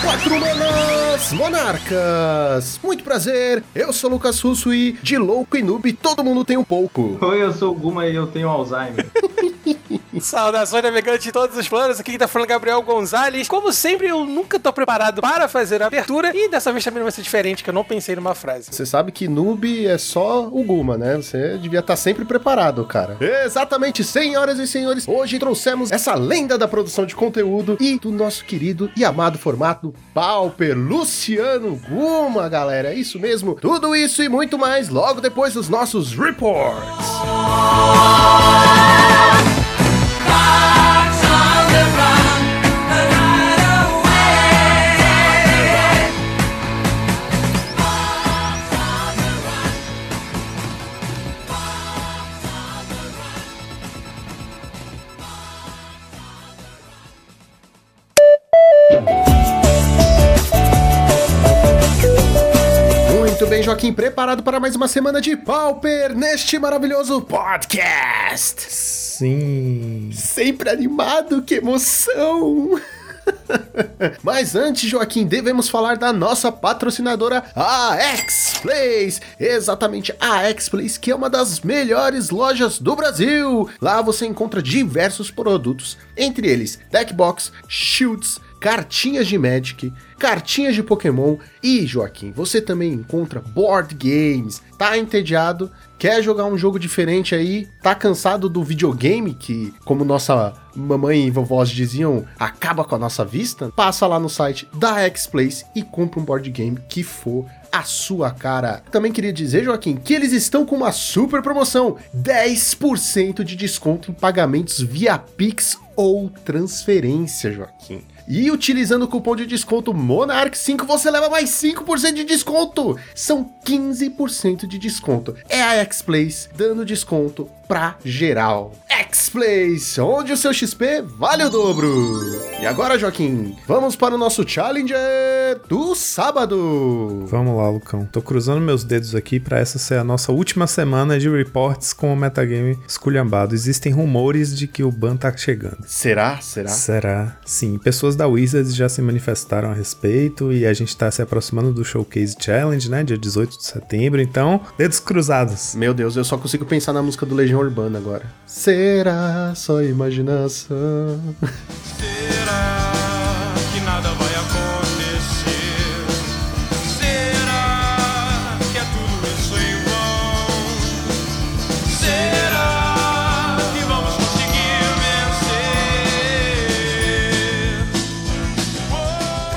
Quatro manas monarcas! Muito prazer, eu sou Lucas Russo e de louco e noob todo mundo tem um pouco. Oi, eu sou o Guma e eu tenho Alzheimer. Saudações navegantes de todos os planos, aqui quem tá falando é Gabriel Gonzalez. Como sempre, eu nunca tô preparado para fazer a abertura e dessa vez também não vai ser diferente, que eu não pensei numa frase. Você sabe que noob é só o Guma, né? Você devia estar sempre preparado, cara. Exatamente, senhoras e senhores, hoje trouxemos essa lenda da produção de conteúdo e do nosso querido e amado formato Pauper, Luciano Guma, galera. É isso mesmo, tudo isso e muito mais logo depois dos nossos reports. Joaquim, preparado para mais uma semana de Pauper neste maravilhoso podcast. Sim. Sempre animado, que emoção! Mas antes, Joaquim, devemos falar da nossa patrocinadora, a X-Place. Exatamente, a X-Place, que é uma das melhores lojas do Brasil. Lá você encontra diversos produtos, entre eles deckbox, shields, cartinhas de Magic, cartinhas de Pokémon e, Joaquim, você também encontra board games. Tá entediado? Quer jogar um jogo diferente aí? Tá cansado do videogame que, como nossa mamãe e vovós diziam, acaba com a nossa vista? Passa lá no site da X-Place e compra um board game que for a sua cara. Também queria dizer, Joaquim, que eles estão com uma super promoção: 10% de desconto em pagamentos via Pix ou transferência, Joaquim. E utilizando o cupom de desconto Monarch5 você leva mais 5% de desconto. São 15% de desconto. É a X-Place dando desconto pra geral. X-Place, onde o seu XP vale o dobro. E agora, Joaquim, vamos para o nosso Challenger do sábado. Vamos lá, Lucão. Tô cruzando meus dedos aqui pra essa ser a nossa última semana de reports com o metagame esculhambado. Existem rumores de que o ban tá chegando. Será? Será? Será? Sim, pessoas da Wizards já se manifestaram a respeito e a gente tá se aproximando do Showcase Challenge, né? Dia 18 de setembro, então, dedos cruzados. Meu Deus, eu só consigo pensar na música do Legião Urbana agora. Será só imaginação? Será que nada vai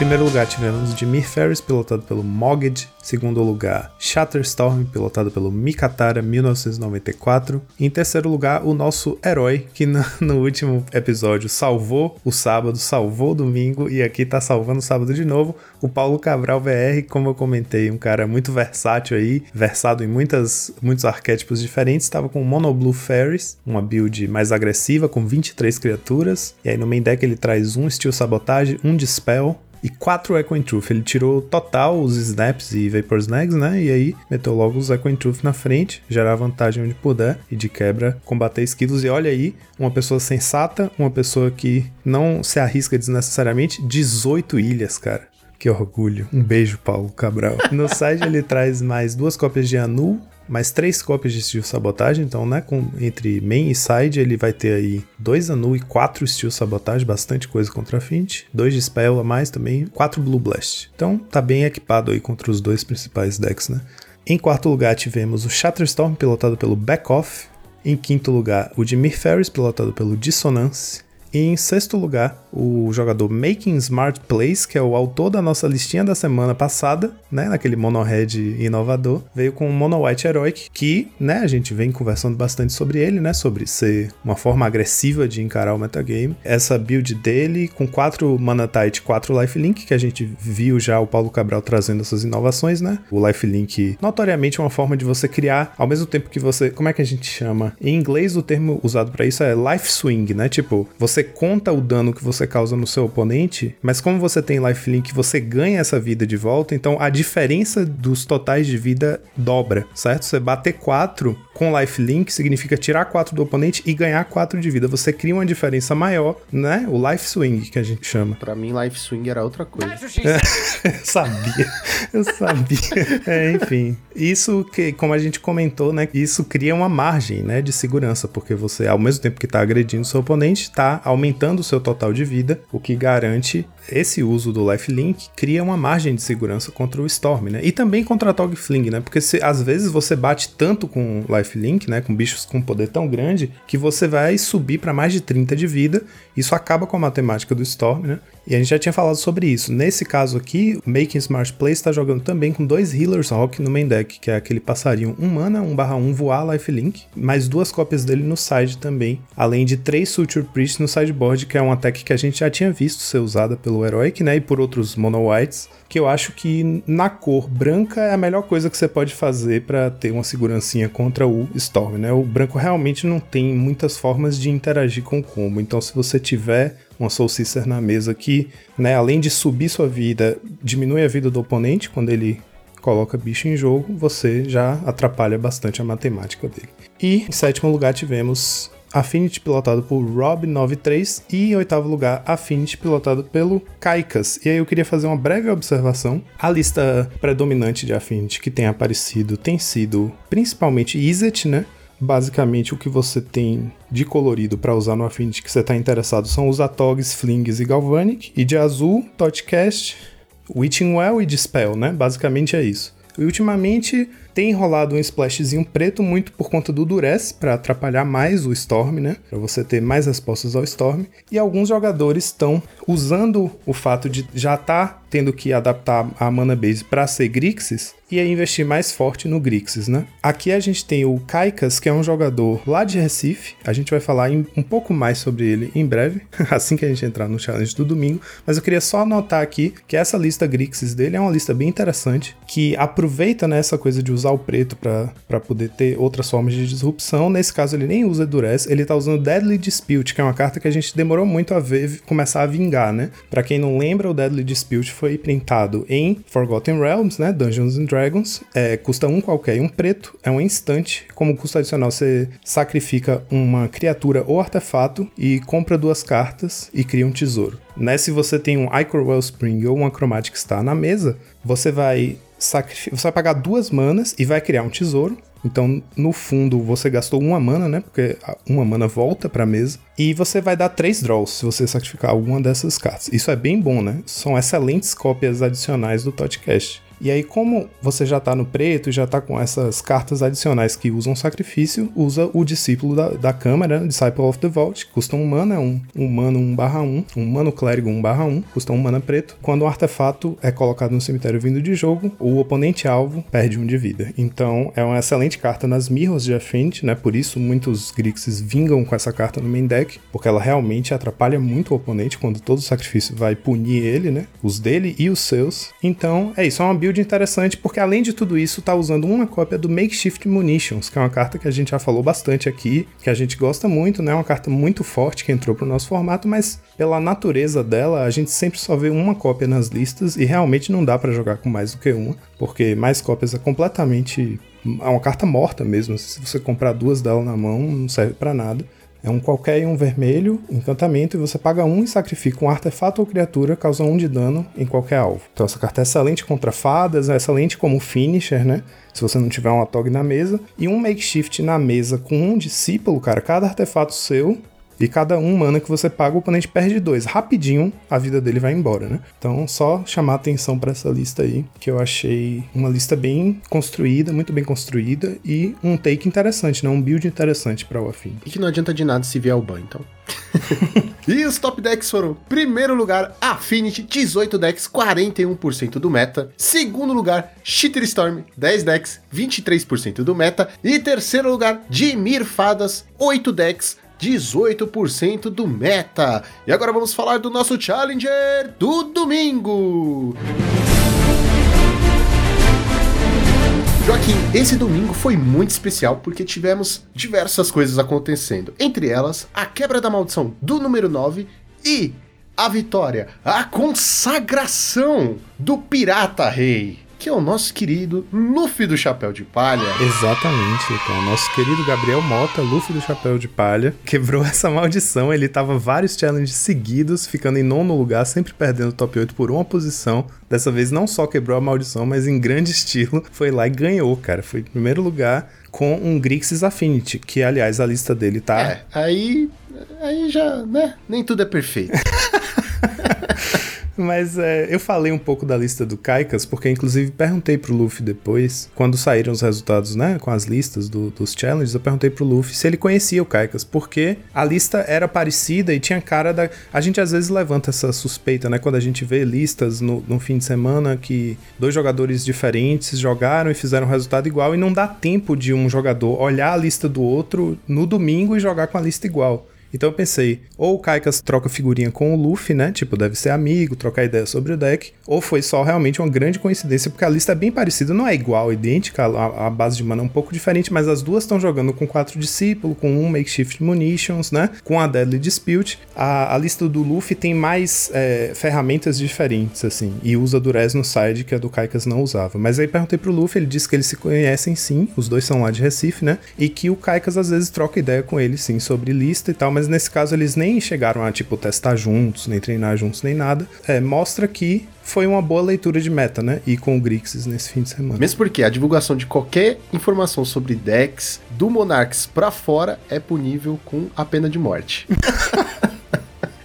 primeiro lugar, tivemos Jimmy Ferris, pilotado pelo Mogged. Segundo lugar, Shatterstorm, pilotado pelo Mikatara, 1994. Em terceiro lugar, o nosso herói, que no, no último episódio salvou o sábado, salvou o domingo e aqui tá salvando o sábado de novo, o Paulo Cabral VR, como eu comentei, um cara muito versátil aí, versado em muitas, muitos arquétipos diferentes. Estava com o Mono Blue Ferris, uma build mais agressiva, com 23 criaturas. E aí no main deck ele traz um Steel Sabotage, um Dispel, e 4 Echo Truth. Ele tirou total os Snaps e Vapor Snags, né? E aí meteu logo os Echo Truth na frente, gerar vantagem onde puder e de quebra combater esquilos. E olha aí, uma pessoa sensata, uma pessoa que não se arrisca desnecessariamente, 18 ilhas, cara. Que orgulho. Um beijo, Paulo Cabral. No site ele traz mais duas cópias de Anu, mais três cópias de Steel Sabotage, então, né, com, entre main e side ele vai ter aí dois Anu e quatro Steel Sabotage, bastante coisa contra a Fint, dois de Spell a mais também, quatro Blue Blast. Então, tá bem equipado aí contra os dois principais decks, né. Em quarto lugar tivemos o Shatterstorm, pilotado pelo Back Off. Em quinto lugar, o Jimmy Ferris, pilotado pelo Dissonance. E em sexto lugar, o jogador Making Smart Plays, que é o autor da nossa listinha da semana passada, né, naquele mono red inovador, veio com o Mono White Heroic, que, né, a gente vem conversando bastante sobre ele, né, sobre ser uma forma agressiva de encarar o metagame. Essa build dele com 4 Mana Tite, 4 Lifelink, que a gente viu já o Paulo Cabral trazendo essas inovações, né? O Lifelink, notoriamente uma forma de você criar, ao mesmo tempo que você, como é que a gente chama? Em inglês o termo usado para isso é life swing, né? Tipo, você conta o dano que você causa no seu oponente, mas como você tem lifelink, você ganha essa vida de volta, então a diferença dos totais de vida dobra, certo? Você bater 4 com lifelink significa tirar 4 do oponente e ganhar 4 de vida. Você cria uma diferença maior, né? O life swing que a gente chama. Pra mim, Life Swing era outra coisa. Eu sabia, eu sabia. É, enfim, isso que, como a gente comentou, né, isso cria uma margem, né, de segurança, porque você, ao mesmo tempo que tá agredindo seu oponente, tá aumentando seu total de vida, o que garante esse uso do lifelink cria uma margem de segurança contra o Storm, né? E também contra a Tog Fling, né? Porque se, às vezes você bate tanto com lifelink, né, com bichos com poder tão grande, que você vai subir para mais de 30 de vida. Isso acaba com a matemática do Storm, né? E a gente já tinha falado sobre isso. Nesse caso aqui, o Making Smart Play está jogando também com dois Healers Rock no main deck, que é aquele passarinho 1 mana, 1/1 voar lifelink, mais duas cópias dele no side também, além de três Suture Priest no sideboard, que é uma tech que a gente já tinha visto ser usada pelo Heroic, né, e por outros Mono Whites, que eu acho que na cor branca é a melhor coisa que você pode fazer para ter uma segurancinha contra o Storm, né? O branco realmente não tem muitas formas de interagir com o combo, então se você tiver uma Soul Sister na mesa que, né, além de subir sua vida, diminui a vida do oponente quando ele coloca bicho em jogo, você já atrapalha bastante a matemática dele. E em sétimo lugar tivemos Affinity pilotado por Rob93 e em oitavo lugar Affinity pilotado pelo Kaikas. E aí eu queria fazer uma breve observação. A lista predominante de Affinity que tem aparecido tem sido principalmente Izzet, né? Basicamente, o que você tem de colorido para usar no Affinity que você está interessado são os Atogs, Flings e Galvanic. E de azul, Totcast, Witching Well e Dispel, né? Basicamente é isso. E ultimamente tem rolado um splashzinho preto muito por conta do Duress, para atrapalhar mais o Storm, né? Para você ter mais respostas ao Storm. E alguns jogadores estão usando o fato de já estar tá tendo que adaptar a mana base para ser Grixis e aí investir mais forte no Grixis, né? Aqui a gente tem o Kaikas, que é um jogador lá de Recife. A gente vai falar em, um pouco mais sobre ele em breve, assim que a gente entrar no challenge do domingo. Mas eu queria só anotar aqui que essa lista Grixis dele é uma lista bem interessante, que aproveita né, coisa de usar o preto para poder ter outras formas de disrupção. Nesse caso ele nem usa Duress, ele tá usando Deadly Dispute, que é uma carta que a gente demorou muito a ver começar a vingar, né? Para quem não lembra, o Deadly Dispute foi printado em Forgotten Realms, né? Dungeons and Dragons. É, custa um qualquer e um preto. É um instante. Como custo adicional, você sacrifica uma criatura ou artefato e compra duas cartas e cria um tesouro. Né? Se você tem um Icor Wellspring ou uma Chromatic Star na mesa, você vai. Você vai pagar duas manas e vai criar um tesouro. Então, no fundo, você gastou uma mana, né? Porque uma mana volta pra mesa. E você vai dar três draws se você sacrificar alguma dessas cartas. Isso é bem bom, né? São excelentes cópias adicionais do Totcast. E aí, como você já tá no preto e já tá com essas cartas adicionais que usam sacrifício, usa o discípulo da, da câmara, né? Disciple of the Vault, custa um mana, um, um mano 1 barra 1, um mano clérigo 1 barra 1, custa um mana preto. Quando um artefato é colocado no cemitério vindo de jogo, o oponente alvo perde um de vida. Então, é uma excelente carta nas mirrors de Affinity, né? Por isso, muitos Grixis vingam com essa carta no main deck, porque ela realmente atrapalha muito o oponente quando todo sacrifício vai punir ele, né? Os dele e os seus. Então, é isso, é uma build build interessante, porque além de tudo isso, tá usando uma cópia do Makeshift Munitions, que é uma carta que a gente já falou bastante aqui, que a gente gosta muito, né? Uma carta muito forte que entrou pro nosso formato, mas pela natureza dela, a gente sempre só vê uma cópia nas listas e realmente não dá para jogar com mais do que uma, porque mais cópias é completamente é uma carta morta mesmo. Se você comprar duas dela na mão, não serve para nada. É um qualquer e um vermelho, encantamento, e você paga um e sacrifica um artefato ou criatura, causa um de dano em qualquer alvo. Então essa carta é excelente contra fadas, é excelente como finisher, né? Se você não tiver um Atog na mesa. E um makeshift na mesa com um discípulo, cara, cada artefato seu e cada um mana que você paga, o oponente perde dois. Rapidinho, a vida dele vai embora, né? Então, só chamar atenção para essa lista aí, que eu achei uma lista bem construída, muito bem construída e um take interessante, né? Um build interessante para o Afim. E que não adianta de nada se vier o ban, então. e os top decks foram: primeiro lugar, Affinity, 18 decks, 41% do meta. Segundo lugar, Cheater Storm, 10 decks, 23% do meta. E terceiro lugar, Dimir Fadas, 8 decks, 18% do meta. E agora vamos falar do nosso Challenger do domingo. Joaquim, esse domingo foi muito especial porque tivemos diversas coisas acontecendo. Entre elas, a quebra da maldição do número 9 e a vitória, a consagração do Pirata Rei, que é o nosso querido Luffy do Chapéu de Palha. Exatamente. Então, o nosso querido Gabriel Mota, Luffy do Chapéu de Palha, quebrou essa maldição. Ele tava vários challenges seguidos, ficando em nono lugar, sempre perdendo o top 8 por uma posição. Dessa vez não só quebrou a maldição, mas em grande estilo foi lá e ganhou, cara. Foi em primeiro lugar com um Grixis Affinity, que aliás a lista dele tá É, aí. Aí já, né? Nem tudo é perfeito. Mas é, eu falei um pouco da lista do Kaikas, porque inclusive perguntei pro Luffy depois, quando saíram os resultados, né, com as listas do- dos challenges, eu perguntei pro Luffy se ele conhecia o Kaikas, porque a lista era parecida e tinha cara da. A gente às vezes levanta essa suspeita, né, quando a gente vê listas no, no fim de semana que dois jogadores diferentes jogaram e fizeram um resultado igual e não dá tempo de um jogador olhar a lista do outro no domingo e jogar com a lista igual. Então eu pensei, ou o Kaikas troca figurinha com o Luffy, né? Tipo, deve ser amigo, trocar ideia sobre o deck, ou foi só realmente uma grande coincidência, porque a lista é bem parecida, não é igual, idêntica, a, a base de mana é um pouco diferente, mas as duas estão jogando com quatro discípulo, com um Makeshift Munitions, né? Com a Deadly Dispute. A, a lista do Luffy tem mais é, ferramentas diferentes, assim, e usa Durez no side, que a do Kaikas não usava. Mas aí perguntei pro Luffy, ele disse que eles se conhecem sim, os dois são lá de Recife, né? E que o Kaikas às vezes troca ideia com ele, sim, sobre lista e tal, mas nesse caso eles nem chegaram a, tipo, testar juntos, nem treinar juntos, nem nada. É, mostra que foi uma boa leitura de meta, né? E com o Grixis nesse fim de semana. Mesmo porque a divulgação de qualquer informação sobre decks do Monarchs pra fora é punível com a pena de morte.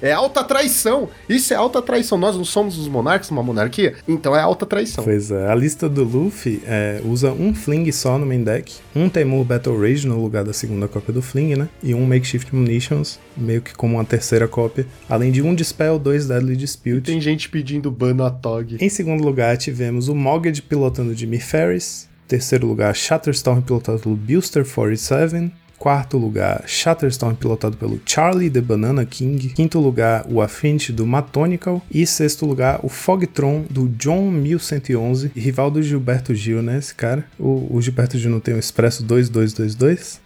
é alta traição. Isso é alta traição. Nós não somos os monarcas, uma monarquia? Então é alta traição. Pois é, a lista do Luffy é, usa um Fling só no main deck, um Temur Battle Rage no lugar da segunda cópia do Fling, né? E um Makeshift Munitions, meio que como uma terceira cópia, além de um Dispel, dois Deadly Dispute. Tem gente pedindo ban no Atog. Em segundo lugar, tivemos o Mogged pilotando Jimmy Ferris. Terceiro lugar, Shatterstorm pilotado pelo Buster 47. Quarto lugar, Shatterstorm pilotado pelo Charlie the Banana King. Quinto lugar, o Affinity do Matonical. E sexto lugar, o Fogtron do John 1111, rival do Gilberto Gil, né? Esse cara. O, o Gilberto Gil não tem o Expresso 2222?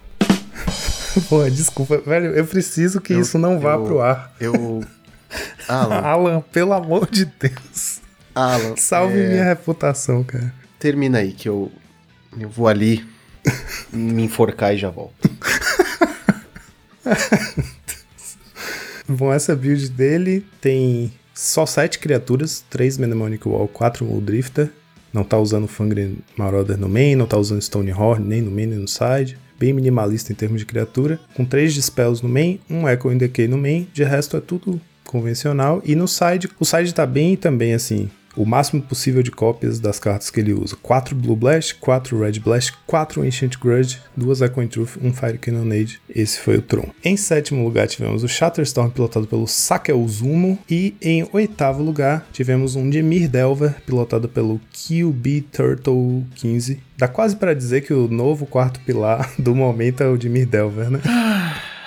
Pô, desculpa, velho, eu preciso que Eu- isso não vá eu- pro ar. Eu. Alan, Alan, pelo amor de Deus. Alan. Salve é, minha reputação, cara. Termina aí que eu, eu vou ali me enforcar e já volto. Bom, essa build dele tem só 7 criaturas, 3 Mnemonic Wall, 4 Muldrifter. Não tá usando Fangren Marauder no main, não tá usando Stonehorn nem no main nem no side. Bem minimalista em termos de criatura. Com 3 Dispels no main, um Echo in Decay no main. De resto é tudo convencional. E no side, o side tá bem também assim. O máximo possível de cópias das cartas que ele usa. 4 Blue Blast, 4 Red Blast, 4 Ancient Grudge, 2 Echo in Truth, 1 Fire Cannonade. Esse foi o Tron. Em sétimo lugar tivemos o Shatterstorm pilotado pelo Sakelzumo. E em oitavo lugar tivemos um Demir Delver pilotado pelo QB Turtle 15. Dá quase para dizer que o novo quarto pilar do momento é o Demir Delver, né?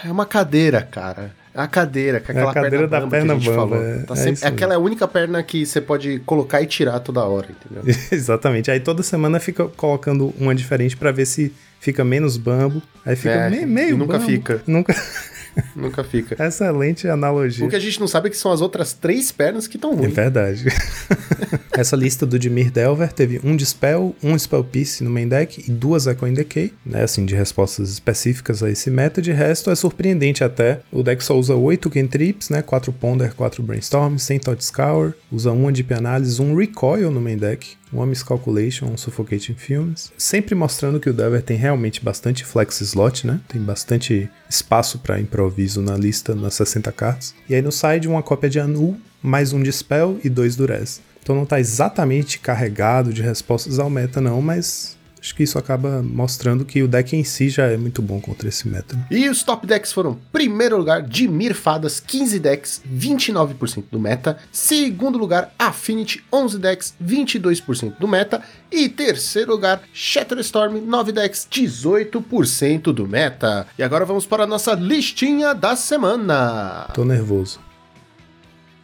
É uma cadeira, cara. É a cadeira, com aquela a cadeira da bamba perna que a gente bamba, é- Tá é sempre- é aquela única perna que você pode colocar e tirar toda hora, entendeu? Exatamente. Aí toda semana fica colocando uma diferente para ver se fica menos bambo. Aí fica É, me- meio e nunca bambo. fica. Nunca. Nunca fica. Excelente analogia. O que a gente não sabe é que são as outras três pernas que estão É ruins. verdade. Essa lista do Dimir Delver teve um Dispel, um Spell Piece no main deck e duas Echo in Decay, né? Assim, de respostas específicas a esse meta. De resto, é surpreendente até. O deck só usa 8 Cantrips, né? 4 Ponder, 4 Brainstorm, sem Thought Scour. Usa um Deep Analysis, um Recoil no main deck. Um Miscalculation, um Suffocating Fumes. Sempre mostrando que o Delver tem realmente bastante flex slot, né? Tem bastante espaço para improviso na lista, nas 60 cartas. E aí no side, uma cópia de Anu, mais um Dispel e dois Durez. Então não tá exatamente carregado de respostas ao meta, não, mas acho que isso acaba mostrando que o deck em si já é muito bom contra esse meta. né? E os top decks foram: primeiro lugar, Dimir Fadas, 15 decks, 29% do meta. Segundo lugar, Affinity, 11 decks, 22% do meta. E terceiro lugar, Shatterstorm, 9 decks, 18% do meta. E agora vamos para a nossa listinha da semana. Tô nervoso.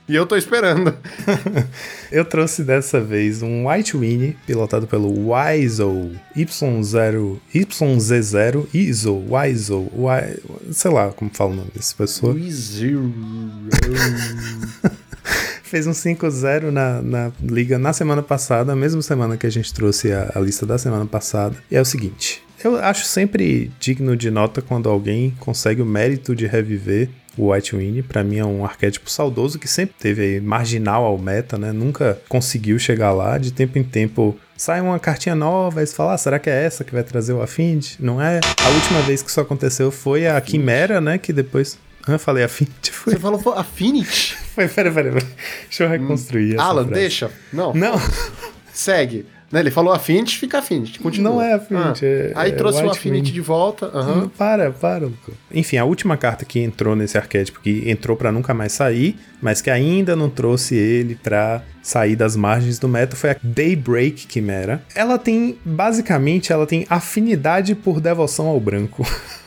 E eu tô esperando. Eu trouxe dessa vez um White Winnie, pilotado pelo Wizo Y0, YZ0, ISO, Wizo, Y, sei lá como fala o nome dessa pessoa. Fez um 5-0 na, na liga na semana passada, a mesma semana que a gente trouxe a, a lista da semana passada. E é o seguinte: eu acho sempre digno de nota quando alguém consegue o mérito de reviver o White Winnie, pra mim é um arquétipo saudoso que sempre teve aí marginal ao meta, né? Nunca conseguiu chegar lá. De tempo em tempo sai uma cartinha nova e você fala, ah, será que é essa que vai trazer o Affinity? Não é? A última vez que isso aconteceu foi a Quimera, né? Que depois. Ah, eu falei Affinity. Foi, Você falou Affinity? foi pera, pera, pera. Deixa eu reconstruir. essa Alan, frase. deixa. Não, Não, segue. Né, Ele falou Affinity, fica Affinity. Continua. Não é Affinity, Ah. é- Aí é trouxe o Affinity de volta. aham. Hum, Para, para. Enfim, a última carta que entrou nesse arquétipo, que entrou pra nunca mais sair, mas que ainda não trouxe ele pra sair das margens do meta, foi a Daybreak Quimera. Ela tem, basicamente, ela tem afinidade por devoção ao branco.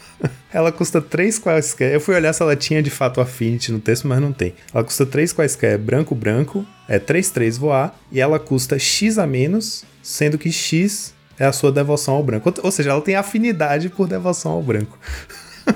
Ela custa 3 quaisquer. Eu fui olhar se ela tinha de fato Affinity no texto, mas não tem. Ela custa 3 quaisquer branco branco, é 3-3 voar, e ela custa X a menos, sendo que X é a sua devoção ao branco. Ou- seja, ela tem afinidade por devoção ao branco.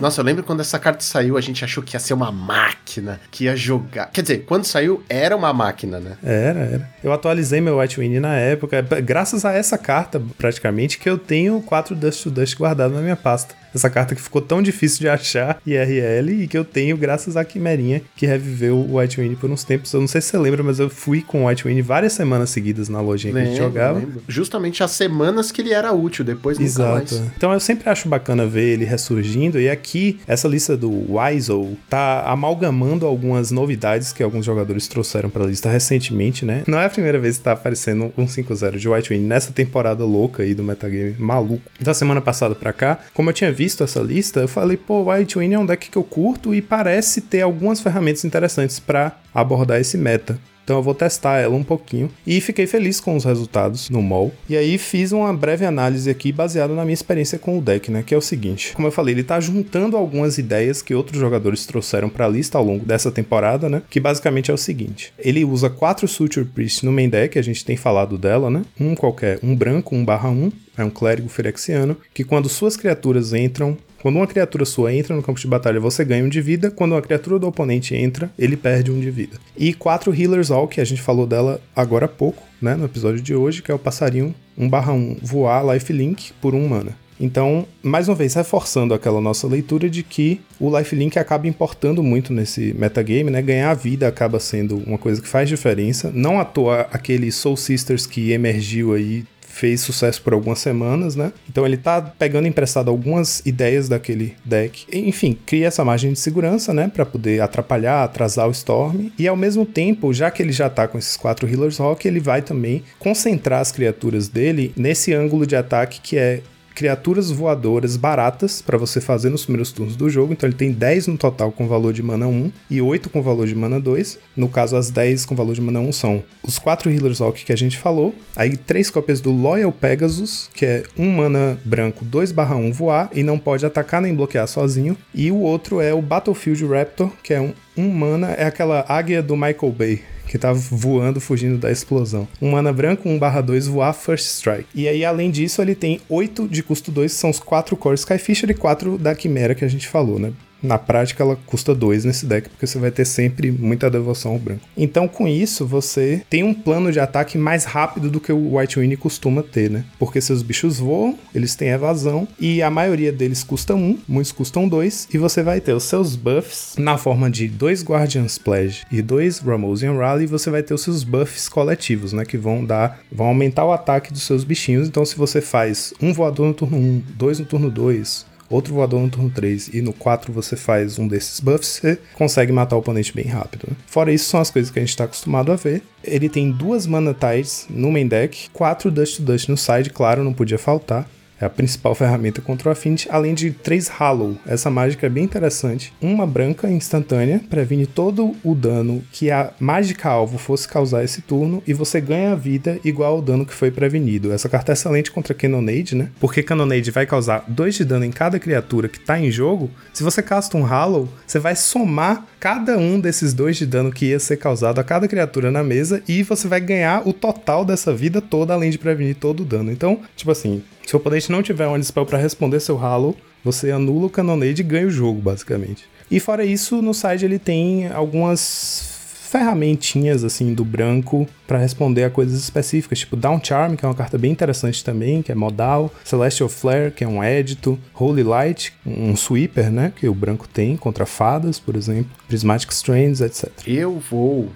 Nossa, eu lembro quando essa carta saiu, a gente achou que ia ser uma máquina, que ia jogar. Quer dizer, quando saiu, era uma máquina, né? Era, era. Eu atualizei meu White Winnie na época, graças a essa carta, praticamente, que eu tenho 4 Dust to Dust guardado na minha pasta. Essa carta que ficou tão difícil de achar, IRL, e que eu tenho graças à Quimerinha, que reviveu o White Winnie por uns tempos. Eu não sei se você lembra, mas eu fui com o White Winnie várias semanas seguidas na lojinha que a gente Lembro, jogava. lembro. Justamente as semanas que ele era útil, depois nunca Exato. mais. Então eu sempre acho bacana ver ele ressurgindo. E aqui, essa lista do Wizo tá amalgamando algumas novidades que alguns jogadores trouxeram pra lista recentemente, né? Não é a primeira vez que tá aparecendo um 5-0 de White Wing nessa temporada louca aí do metagame maluco. Da semana passada pra cá, como eu tinha visto essa lista, eu falei, pô, White Wing é um deck que eu curto e parece ter algumas ferramentas interessantes pra abordar esse meta. Então eu vou testar ela um pouquinho e fiquei feliz com os resultados no mall. E aí fiz uma breve análise aqui baseada na minha experiência com o deck, né, que é o seguinte. Como eu falei, ele tá juntando algumas ideias que outros jogadores trouxeram pra lista ao longo dessa temporada, né, que basicamente é o seguinte. Ele usa quatro Suture Priest no main deck, a gente tem falado dela, né? Um qualquer, um branco, 1 barra 1, é um clérigo firexiano, que quando suas criaturas entram quando uma criatura sua entra no campo de batalha, você ganha um de vida. Quando uma criatura do oponente entra, ele perde um de vida. E quatro Healers All, que a gente falou dela agora há pouco, né, no episódio de hoje, que é o passarinho 1/1 voar lifelink por um mana. Então, mais uma vez, reforçando aquela nossa leitura de que o lifelink acaba importando muito nesse metagame, né? Ganhar vida acaba sendo uma coisa que faz diferença. Não à toa aquele Soul Sisters que emergiu aí fez sucesso por algumas semanas, né? Então ele tá pegando emprestado algumas ideias daquele deck. Enfim, cria essa margem de segurança, né? Pra poder atrapalhar, atrasar o Storm. E ao mesmo tempo, já que ele já tá com esses quatro Healers Rock, ele vai também concentrar as criaturas dele nesse ângulo de ataque que é criaturas voadoras baratas para você fazer nos primeiros turnos do jogo. Então ele tem 10 no total com valor de mana 1 e 8 com valor de mana 2. No caso, as 10 com valor de mana 1 são os 4 Healers Rock que a gente falou. Aí 3 cópias do Loyal Pegasus, que é 1 mana branco 2/1 voar e não pode atacar nem bloquear sozinho. E o outro é o Battlefield Raptor, que é um 1 mana, é aquela águia do Michael Bay que tava voando, fugindo da explosão. Um mana branco, 1/2 voar, first strike. E aí, além disso, ele tem 8 de custo 2, que são os 4 Core Skyfisher e 4 da Quimera que a gente falou, né? Na prática, ela custa 2 nesse deck, porque você vai ter sempre muita devoção ao branco. Então, com isso, você tem um plano de ataque mais rápido do que o White Winnie costuma ter, né? Porque seus bichos voam, eles têm evasão, e a maioria deles custa 1, um, muitos custam 2, e você vai ter os seus buffs na forma de dois Guardian's Pledge e dois Ramosian Rally, você vai ter os seus buffs coletivos, né? Que vão dar, vão aumentar o ataque dos seus bichinhos. Então, se você faz um voador no turno 1, dois no turno 2, outro voador no turno 3 e no 4 você faz um desses buffs, você consegue matar o oponente bem rápido. Né? Fora isso, são as coisas que a gente está acostumado a ver. Ele tem duas Mana Tides no main deck, quatro Dust to Dust no side, claro, não podia faltar. É a principal ferramenta contra o Affinity, além de três Hollow. Essa mágica é bem interessante. Uma branca instantânea, previne todo o dano que a mágica alvo fosse causar esse turno, e você ganha vida igual ao dano que foi prevenido. Essa carta é excelente contra Cannonade, né? Porque Cannonade vai causar 2 de dano em cada criatura que tá em jogo. Se você casta um Hollow, você vai somar cada um desses 2 de dano que ia ser causado a cada criatura na mesa, e você vai ganhar o total dessa vida toda, além de prevenir todo o dano. Então, tipo assim, se o oponente não tiver um spell para responder seu Hollow, você anula o Cannonade e ganha o jogo, basicamente. E fora isso, no side ele tem algumas ferramentinhas assim do branco para responder a coisas específicas, tipo Down Charm, que é uma carta bem interessante também, que é modal, Celestial Flare, que é um édito, Holy Light, um sweeper, né, que o branco tem contra fadas, por exemplo, Prismatic Strands, etc. Eu vou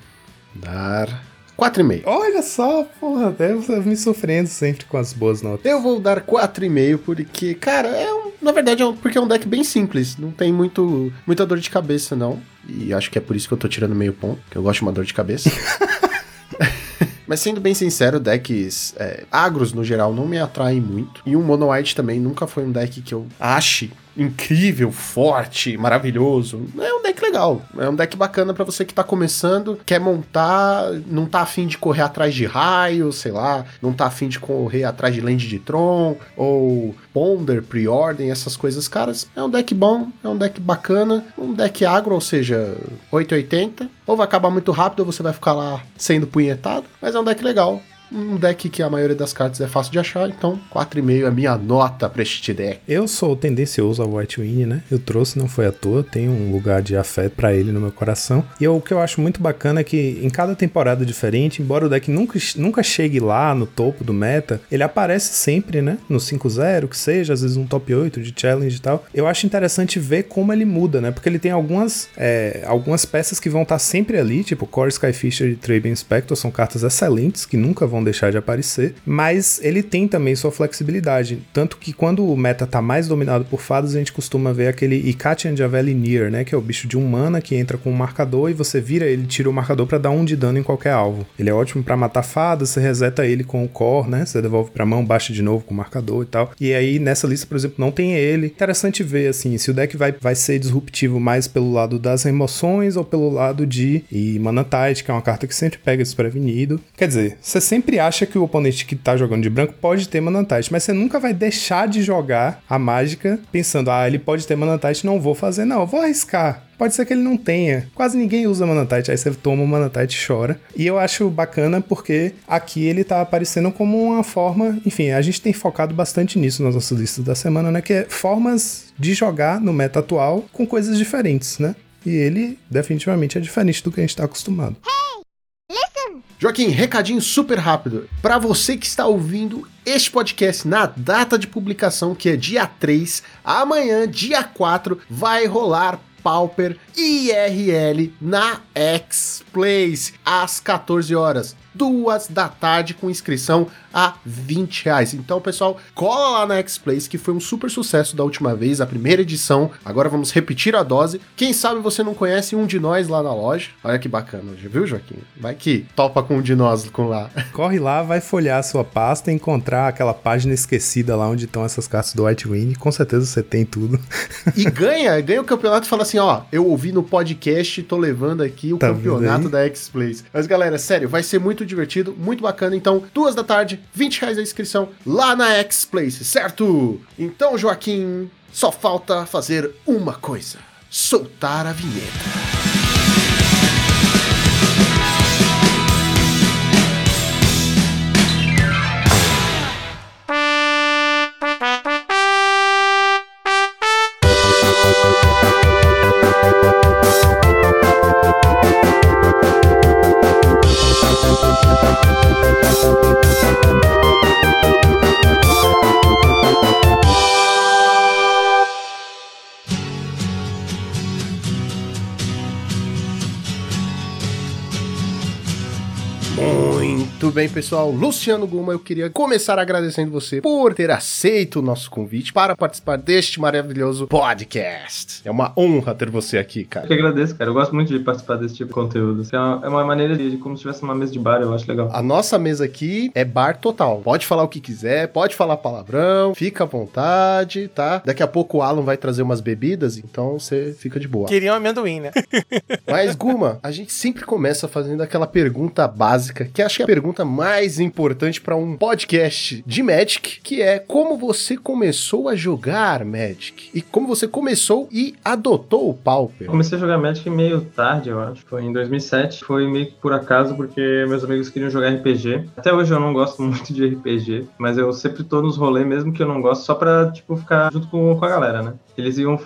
dar 4,5. Olha só, porra, até eu me surpreendo sempre com as boas notas. Eu vou dar 4,5 porque, cara, é um, na verdade é um, porque é um deck bem simples, não tem muito muita dor de cabeça não. E acho que é por isso que eu tô tirando meio ponto, que eu gosto de uma dor de cabeça. Mas sendo bem sincero, decks é, agros no geral não me atraem muito. E um Mono White também nunca foi um deck que eu ache incrível, forte, maravilhoso. É um deck legal. É um deck bacana pra você que tá começando, quer montar, não tá afim de correr atrás de raio, sei lá, não tá afim de correr atrás de Land de Tron, ou Ponder, Preordem, essas coisas, caras. É um deck bom, é um deck bacana, um deck agro, ou seja, 880. Ou vai acabar muito rápido, ou você vai ficar lá sendo punhetado, mas é um deck legal. Um deck que a maioria das cartas é fácil de achar, então 4,5 é a minha nota pra este deck. Eu sou tendencioso ao White Wing, né? Eu trouxe, não foi à toa, tenho um lugar de afeto pra ele no meu coração. E eu- o que eu acho muito bacana é que em cada temporada diferente, embora o deck nunca, nunca chegue lá no topo do meta, ele aparece sempre, né? No 5-0, que seja, às vezes um top 8 de challenge e tal. Eu acho interessante ver como ele muda, né? Porque ele tem algumas, é, algumas peças que vão estar sempre ali, tipo Core Skyfisher e Traben Spectre, são cartas excelentes que nunca vão deixar de aparecer, mas ele tem também sua flexibilidade. Tanto que quando o meta tá mais dominado por fadas, a gente costuma ver aquele Ikatian Javelinir, né? Que é o bicho de um mana que entra com um marcador e você vira ele, tira o marcador pra dar um de dano em qualquer alvo. Ele é ótimo pra matar fadas, você reseta ele com o core, né? Você devolve pra mão, baixa de novo com o marcador e tal. E aí nessa lista, por exemplo, não tem ele. Interessante ver assim, se o deck vai, vai ser disruptivo mais pelo lado das remoções ou pelo lado de e Mana Tide, que é uma carta que sempre pega desprevenido. Quer dizer, você sempre acha que o oponente que tá jogando de branco pode ter Mana Tide, mas você nunca vai deixar de jogar a mágica pensando, ah, ele pode ter Mana Tide, não vou fazer, não, eu vou arriscar. Pode ser que ele não tenha. Quase ninguém usa Manatite. Aí você toma o Manatite e chora. E eu acho bacana porque aqui ele tá aparecendo como uma forma. Enfim, a gente tem focado bastante nisso nas nossas listas da semana, né? Que é formas de jogar no meta atual com coisas diferentes, né? E ele definitivamente é diferente do que a gente tá acostumado. Joaquim, recadinho super rápido. Para você que está ouvindo este podcast na data de publicação, que é dia 3, amanhã, dia 4, vai rolar Pauper IRL na X-Place às 14 horas. Duas da tarde com inscrição a 20 reais. Então, pessoal, cola lá na X-Place, que foi um super sucesso da última vez, a primeira edição. Agora vamos repetir a dose. Quem sabe você não conhece um de nós lá na loja. Olha que bacana, viu, Joaquim? Vai que topa com um de nós com lá. Corre lá, vai folhear a sua pasta e encontrar aquela página esquecida lá onde estão essas cartas do White Wing. Com certeza você tem tudo. E ganha, ganha o campeonato e fala assim: ó, eu ouvi no podcast, tô levando aqui o Tá campeonato da X-Plays. Mas galera, sério, vai ser muito divertido, muito bacana. Então, duas da tarde, 20 reais a inscrição lá na X-Place, certo? Então, Joaquim, só falta fazer uma coisa: soltar a vinheta. Bem, pessoal. Luciano Guma, eu queria começar agradecendo você por ter aceito o nosso convite para participar deste maravilhoso podcast. É uma honra ter você aqui, Eu cara. que agradeço, cara. Eu gosto muito de participar desse tipo de conteúdo. É uma, é uma maneira de, de como se tivesse uma mesa de bar, eu acho legal. A nossa mesa aqui é bar total. Pode falar o que quiser, pode falar palavrão, fica à vontade, tá? Daqui a pouco o Alan vai trazer umas bebidas, então você fica de boa. Queriam amendoim, né? Mas, Guma, a gente sempre começa fazendo aquela pergunta básica, que acho que é a pergunta mais importante para um podcast de Magic, que é como você começou a jogar Magic? E como você começou e adotou o Pauper? Comecei a jogar Magic meio tarde, eu acho. Foi em 2007. Foi meio que por acaso, porque meus amigos queriam jogar RPG. Até hoje eu não gosto muito de RPG, mas eu sempre tô nos rolês, mesmo que eu não gosto, só pra, tipo, ficar junto com, com a galera, né? Eles iam.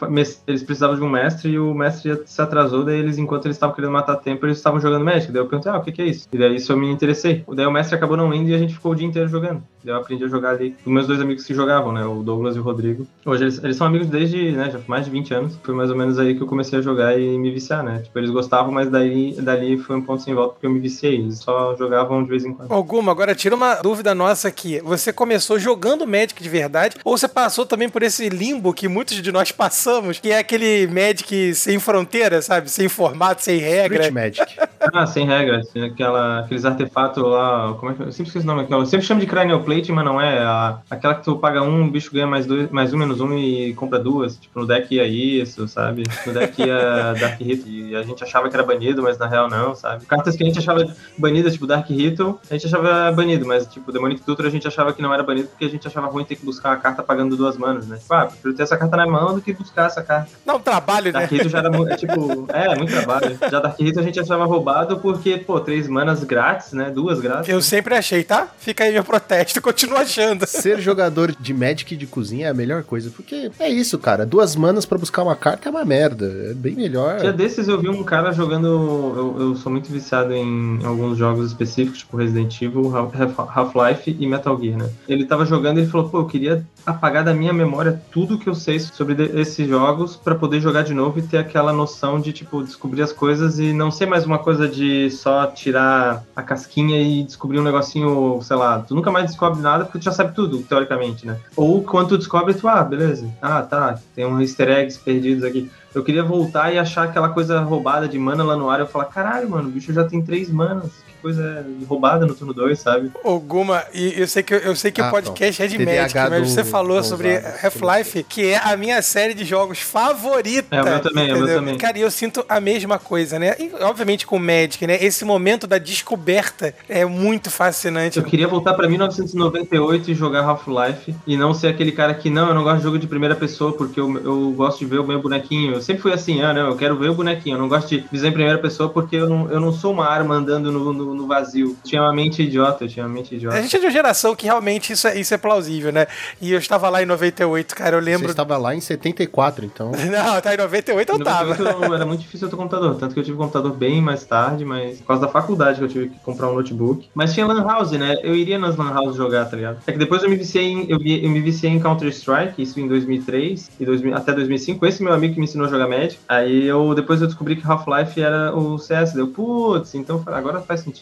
Eles precisavam de um mestre e o mestre se atrasou, daí eles, enquanto eles estavam querendo matar tempo, eles estavam jogando Magic. Daí eu perguntei, ah, o que, que é isso? E daí isso eu me interessei. Daí o mestre acabou não indo e a gente ficou o dia inteiro jogando. Daí eu aprendi a jogar ali com meus dois amigos que jogavam, né? O Douglas e o Rodrigo. Hoje eles, eles são amigos desde, né, já mais de 20 anos. Foi mais ou menos aí que eu comecei a jogar e me viciar, né? Tipo, eles gostavam, mas daí, dali foi um ponto sem volta porque eu me viciei. Eles só jogavam de vez em quando. Ô, Guma, agora tira uma dúvida nossa aqui. Você começou jogando Magic de verdade ou você passou também por esse limbo que muitos de nós passamos, que é aquele Magic sem fronteira, sabe? Sem formato, sem regra. Street Magic. Ah, sem regras. Tem Aquela, aqueles artefatos lá. Como é que eu sempre esqueci o nome daquela? Eu sempre chamo de Cranial Plate, mas não é. A, aquela que tu paga um, o bicho ganha mais, dois, mais um, menos um e compra duas. Tipo, no deck ia isso, sabe? No deck ia Dark Ritual. E a gente achava que era banido, mas na real não, sabe? Cartas que a gente achava banidas, tipo Dark Ritual, a gente achava banido, mas tipo, Demonic Tutor a gente achava que não era banido porque a gente achava ruim ter que buscar a carta pagando duas manas, né? Tipo, ah, prefiro ter essa carta na mão do que buscar essa carta. Não, trabalho, né? Dark já era muito, é, tipo, é, muito trabalho. Já Dark Ritual a gente achava roubado porque, pô, três manas grátis, né? Duas grátis. Eu sempre achei, tá? Fica aí meu protesto, continuo achando. Ser jogador de Magic de cozinha é a melhor coisa, porque é isso, cara. Duas manas pra buscar uma carta é uma merda. É bem melhor. Dia desses eu vi um cara jogando. Eu, eu sou muito viciado em alguns jogos específicos, tipo Resident Evil, Half- Half-Life e Metal Gear, né? Ele tava jogando e ele falou: pô, eu queria apagar da minha memória tudo que eu sei sobre esses jogos pra poder jogar de novo e ter aquela noção de, tipo, descobrir as coisas e não ser mais uma coisa de só tirar a casquinha e descobrir um negocinho, sei lá, tu nunca mais descobre nada porque tu já sabe tudo, teoricamente, né? Ou quando tu descobre, tu, ah, beleza. Ah, tá, tem um easter eggs perdidos aqui. Eu queria voltar e achar aquela coisa roubada de mana lá no ar. Eu falar, caralho, mano, o bicho já tem três manas. Coisa roubada no turno 2, sabe? Ô, Guma, e eu sei que, eu sei que Ah, o podcast é de TDAH Magic, mas do você falou Gonzalo, sobre Half-Life, que é a minha série de jogos favorita. É, o meu também, é o meu entendeu? também. Cara, e eu sinto a mesma coisa, né? E, obviamente com o Magic, né? Esse momento da descoberta é muito fascinante. Eu queria voltar pra 1998 e jogar Half-Life e não ser aquele cara que, não, eu não gosto de jogo de primeira pessoa porque eu, eu gosto de ver o meu bonequinho. Eu sempre fui assim, ah, não, eu quero ver o bonequinho. Eu não gosto de visar em primeira pessoa porque eu não, eu não sou uma arma andando no, no, no vazio. Eu tinha uma mente idiota, eu tinha uma mente A idiota. gente é de uma geração que realmente isso é, isso é plausível, né? E eu estava lá em 98, cara, eu Você lembro. estava lá em 74, então. Não, tá em 98 eu Em tava. 98 eu- era muito difícil eu ter computador, tanto que eu tive computador bem mais tarde, mas por causa da faculdade que eu tive que comprar um notebook. Mas tinha Lan House, né? Eu iria nas Lan House jogar, tá ligado? É que depois eu me viciei em, eu, vi- eu me viciei em Counter-Strike, isso em 2003 e 2000 até 2005. Esse meu amigo que me ensinou a jogar Magic. Aí eu depois eu descobri que Half-Life era o CS. Deu, putz, então eu agora faz sentido.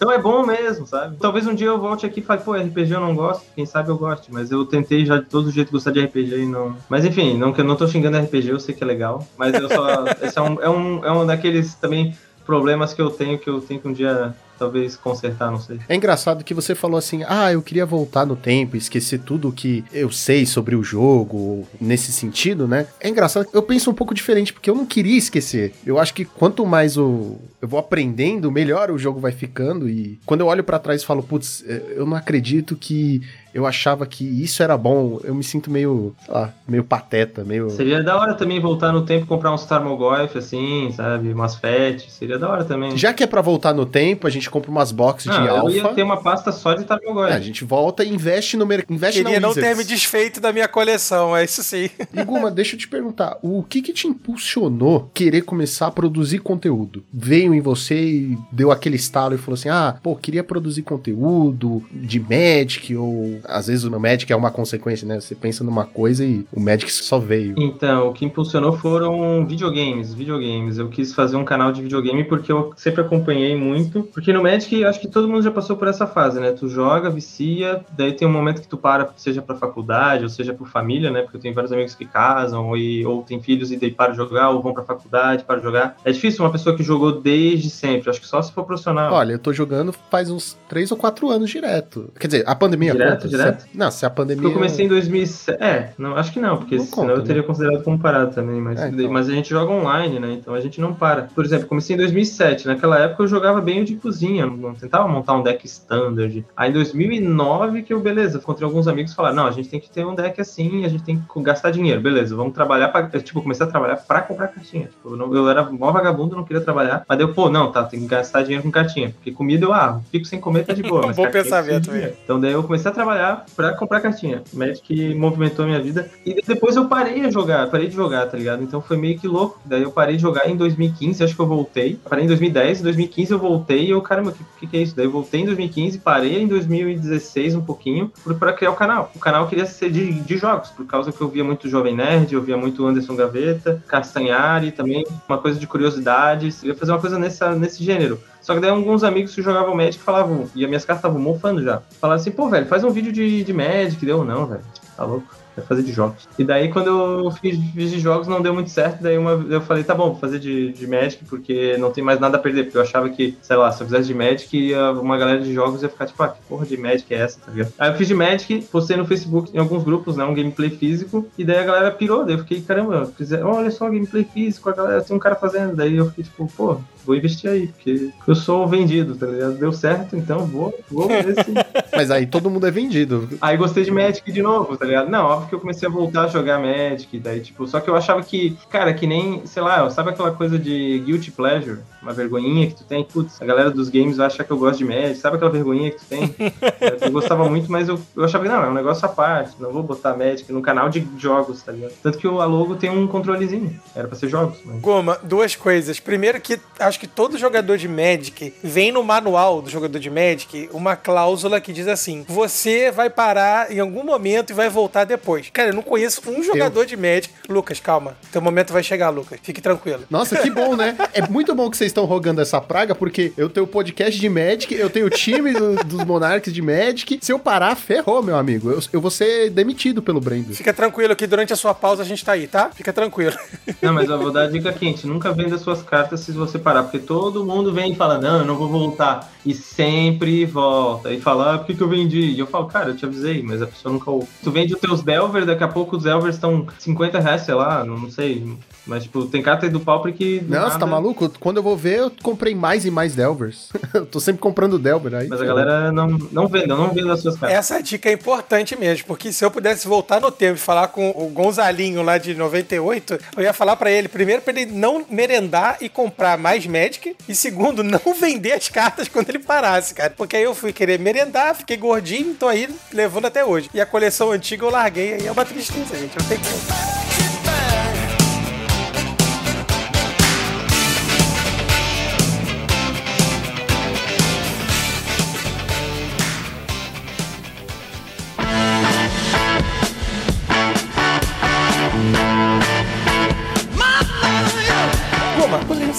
Então é bom mesmo, sabe? Talvez um dia eu volte aqui e fale, pô, RPG eu não gosto, quem sabe eu goste, mas eu tentei já de todo jeito gostar de RPG e não. Mas enfim, não que eu não tô xingando RPG, eu sei que é legal, mas eu só. esse é um, é um, é um daqueles também problemas que eu tenho que eu tenho que um dia talvez consertar, não sei. É engraçado que você falou assim: ah, eu queria voltar no tempo, esquecer tudo que eu sei sobre o jogo, nesse sentido, né? É engraçado, eu penso um pouco diferente, porque eu não queria esquecer. Eu acho que quanto mais o, eu vou aprendendo, melhor o jogo vai ficando. E quando eu olho pra trás e falo, putz, é, eu não acredito que eu achava que isso era bom, eu me sinto meio, sei lá, meio pateta, meio. Seria da hora também voltar no tempo e comprar uns Tarmogoyf, assim, sabe? Umas FET, seria da hora também. Já que é pra voltar no tempo, a gente compra umas boxes Não, de eu ia alfa. ter uma pasta só de Tarmogoyf. É, a gente volta e investe no mercado. Investe Queria na não ter me desfeito da minha coleção, é isso sim. E Guma, deixa eu te perguntar, o que que te impulsionou querer começar a produzir conteúdo? Veio em você e deu aquele estalo e falou assim, ah, pô, queria produzir conteúdo de Magic ou às vezes o Magic é uma consequência, né? Você pensa numa coisa e o Magic só veio. Então, o que impulsionou foram videogames, videogames. Eu quis fazer um canal de videogame porque eu sempre acompanhei muito. Porque no Magic, acho que todo mundo já passou por essa fase, né? Tu joga, vicia, daí tem um momento que tu para, seja pra faculdade, ou seja por família, né? Porque eu tenho vários amigos que casam, ou, e- ou tem filhos e daí param de jogar, ou vão pra faculdade, param de jogar. É difícil uma pessoa que jogou desde sempre. Acho que só se for profissional. Olha, eu tô jogando faz uns 3 ou 4 anos direto. Quer dizer, a pandemia Direto, conta? Direto? Se a- não, se a pandemia... Porque eu comecei em 2007. É, não, acho que não, porque Não senão conta, eu teria considerado como parado também. Mas, É, então. mas a gente joga online, né? Então a gente não para. Por exemplo, comecei em 2007. Naquela época eu jogava bem o de cozinha, não, tentava montar um deck standard. Aí em 2009 que eu, beleza, encontrei alguns amigos e falaram: não, a gente tem que ter um deck assim, a gente tem que gastar dinheiro, beleza, vamos trabalhar pra. eu, Tipo, comecei a trabalhar pra comprar cartinha. Tipo, eu, não- eu era mó vagabundo, não queria trabalhar. Mas deu, pô, não, tá, tem que gastar dinheiro com cartinha. Porque comida eu, ah, fico sem comer, tá de boa. mas Bom pensamento, dinheiro. Então daí eu comecei a trabalhar pra comprar cartinha. Magic movimentou a minha vida. E depois eu parei a jogar, parei de jogar, tá ligado? Então foi meio que louco. Daí eu parei de jogar em 2015, acho que eu voltei. Parei em 2010, em 2015 eu voltei e eu, caramba, o que, que, que é isso? Daí eu voltei em 2015, parei em 2016 um pouquinho pra criar o canal. O canal queria ser de, de jogos, por causa que eu via muito Jovem Nerd, eu via muito Anderson Gaveta, Castanhari também, uma coisa de curiosidades. Eu ia fazer uma coisa nessa, nesse gênero. Só que daí alguns amigos que jogavam Magic falavam, e as minhas cartas estavam mofando já. Falavam assim, pô, velho, faz um vídeo de, de Magic. Deu, não, velho, tá louco. Vai fazer de jogos. E daí, quando eu fiz, fiz de jogos, não deu muito certo. Daí uma, eu falei, tá bom, vou fazer de, de Magic, porque não tem mais nada a perder. Porque eu achava que, sei lá, se eu fizesse de Magic, uma galera de jogos ia ficar tipo, ah, que porra de Magic é essa, tá ligado? Aí eu fiz de Magic, postei no Facebook em alguns grupos, né, um gameplay físico. E daí a galera pirou. Daí eu fiquei, caramba, fizer, olha só, gameplay físico, a galera tem um cara fazendo. Daí eu fiquei tipo, pô, vou investir aí, porque eu sou vendido, tá ligado? Deu certo, então vou, vou ver se. Mas aí todo mundo é vendido. Aí gostei de Magic de novo, tá ligado? Não, óbvio que eu comecei a voltar a jogar Magic, daí, tipo, só que eu achava que, cara, que nem, sei lá, sabe aquela coisa de guilty pleasure? Uma vergonhinha que tu tem? Putz, a galera dos games vai achar que eu gosto de Magic, sabe aquela vergonhinha que tu tem? eu gostava muito, mas eu, eu achava que não, é um negócio à parte, não vou botar Magic no canal de jogos, tá ligado? Tanto que o- logo tem um controlezinho, era pra ser jogos, mas... Goma, duas coisas. Primeiro que acho que todo jogador de Magic vem no manual do jogador de Magic uma cláusula que diz assim: você vai parar em algum momento e vai voltar depois. Cara, eu não conheço um jogador de Magic. Lucas, calma. Teu momento vai chegar, Lucas. Fique tranquilo. Nossa, que bom, né? É muito bom que vocês estão rogando essa praga, porque eu tenho podcast de Magic, eu tenho o time do- dos Monarchs de Magic. Se eu parar, ferrou, meu amigo. Eu, eu vou ser demitido pelo Brendo. Fica tranquilo que durante a sua pausa a gente tá aí, tá? Fica tranquilo. Não, mas eu vou dar a dica quente. Nunca venda suas cartas se você parar, porque todo mundo vem e fala, não, eu não vou voltar. E sempre volta. E fala, ah, por que, que eu vendi? E eu falo, cara, eu te avisei, mas a pessoa nunca ouve. Tu vende os teus Delver, daqui a pouco os Delvers estão 50 reais, sei lá, não sei. Mas, tipo, tem carta aí do Pauper que. Não, você tá maluco? Quando eu vou ver, eu comprei mais e mais Delvers. eu tô sempre comprando Delver aí. Mas a galera não, não venda, não venda as suas cartas. Essa dica é importante mesmo, porque se eu pudesse voltar no tempo e falar com o Gonzalinho lá de 98, eu ia falar pra ele, primeiro, pra ele não merendar e comprar mais Magic, e segundo, não vender as cartas quando ele parasse, cara. Porque aí eu fui querer merendar, fiquei gordinho, tô aí levando até hoje. E a coleção antiga eu larguei, aí é uma tristeza, gente, não tem como.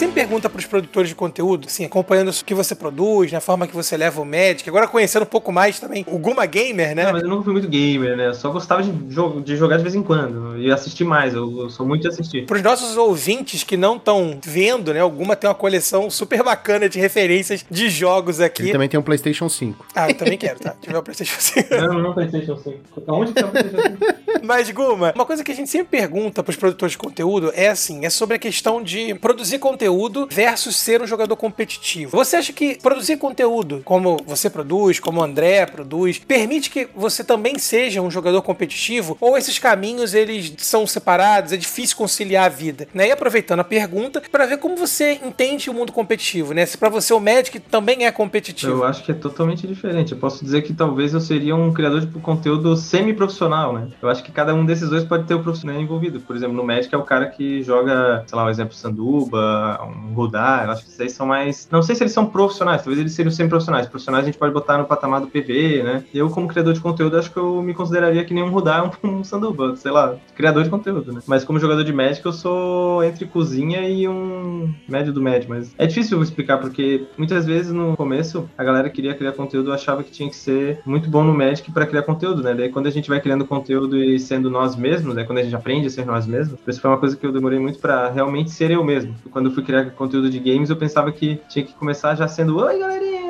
Sempre pergunta pros produtores de conteúdo, assim, acompanhando o que você produz, né, a forma que você leva o Magic, agora conhecendo um pouco mais também o Guma Gamer, né? Não, mas eu nunca fui muito gamer, né? Eu só gostava de, jo- de jogar de vez em quando. E assistir mais. Eu, eu sou muito de assistir. Para os nossos ouvintes que não estão vendo, né? Alguma tem uma coleção super bacana de referências de jogos Ele aqui. também tem um PlayStation 5. Ah, eu também quero, tá? Tiver o PlayStation 5. Não, não PlayStation 5. Aonde tá o PlayStation 5? Mas, Guma, uma coisa que a gente sempre pergunta pros produtores de conteúdo é assim: é sobre a questão de produzir conteúdo versus ser um jogador competitivo. Você acha que produzir conteúdo, como você produz, como o André produz, permite que você também seja um jogador competitivo? Ou esses caminhos eles são separados? É difícil conciliar a vida? Né? E aproveitando a pergunta, para ver como você entende o mundo competitivo, né? Se pra você o Magic também é competitivo. Eu acho que é totalmente diferente. Eu posso dizer que talvez eu seria um criador de conteúdo semi-profissional, né? Eu acho que cada um desses dois pode ter o profissional envolvido. Por exemplo, no Magic é o cara que joga, sei lá, um exemplo, Sanduba, Um Rudá, eu acho que esses são mais. Não sei se eles são profissionais, talvez eles seriam semi-profissionais. Profissionais a gente pode botar no patamar do PV, né? Eu, como criador de conteúdo, acho que eu me consideraria que nem um Rudá, um, um Sanduba, sei lá, criador de conteúdo, né? Mas como jogador de Magic, eu sou entre cozinha e um médio do médio, mas é difícil explicar, porque muitas vezes no começo a galera queria criar conteúdo, achava que tinha que ser muito bom no Magic para criar conteúdo, né? Daí quando a gente vai criando conteúdo e sendo nós mesmos, né? Quando a gente aprende a ser nós mesmos, isso foi uma coisa que eu demorei muito para realmente ser eu mesmo. Quando eu fui criar conteúdo de games, eu pensava que tinha que começar já sendo, oi galerinha!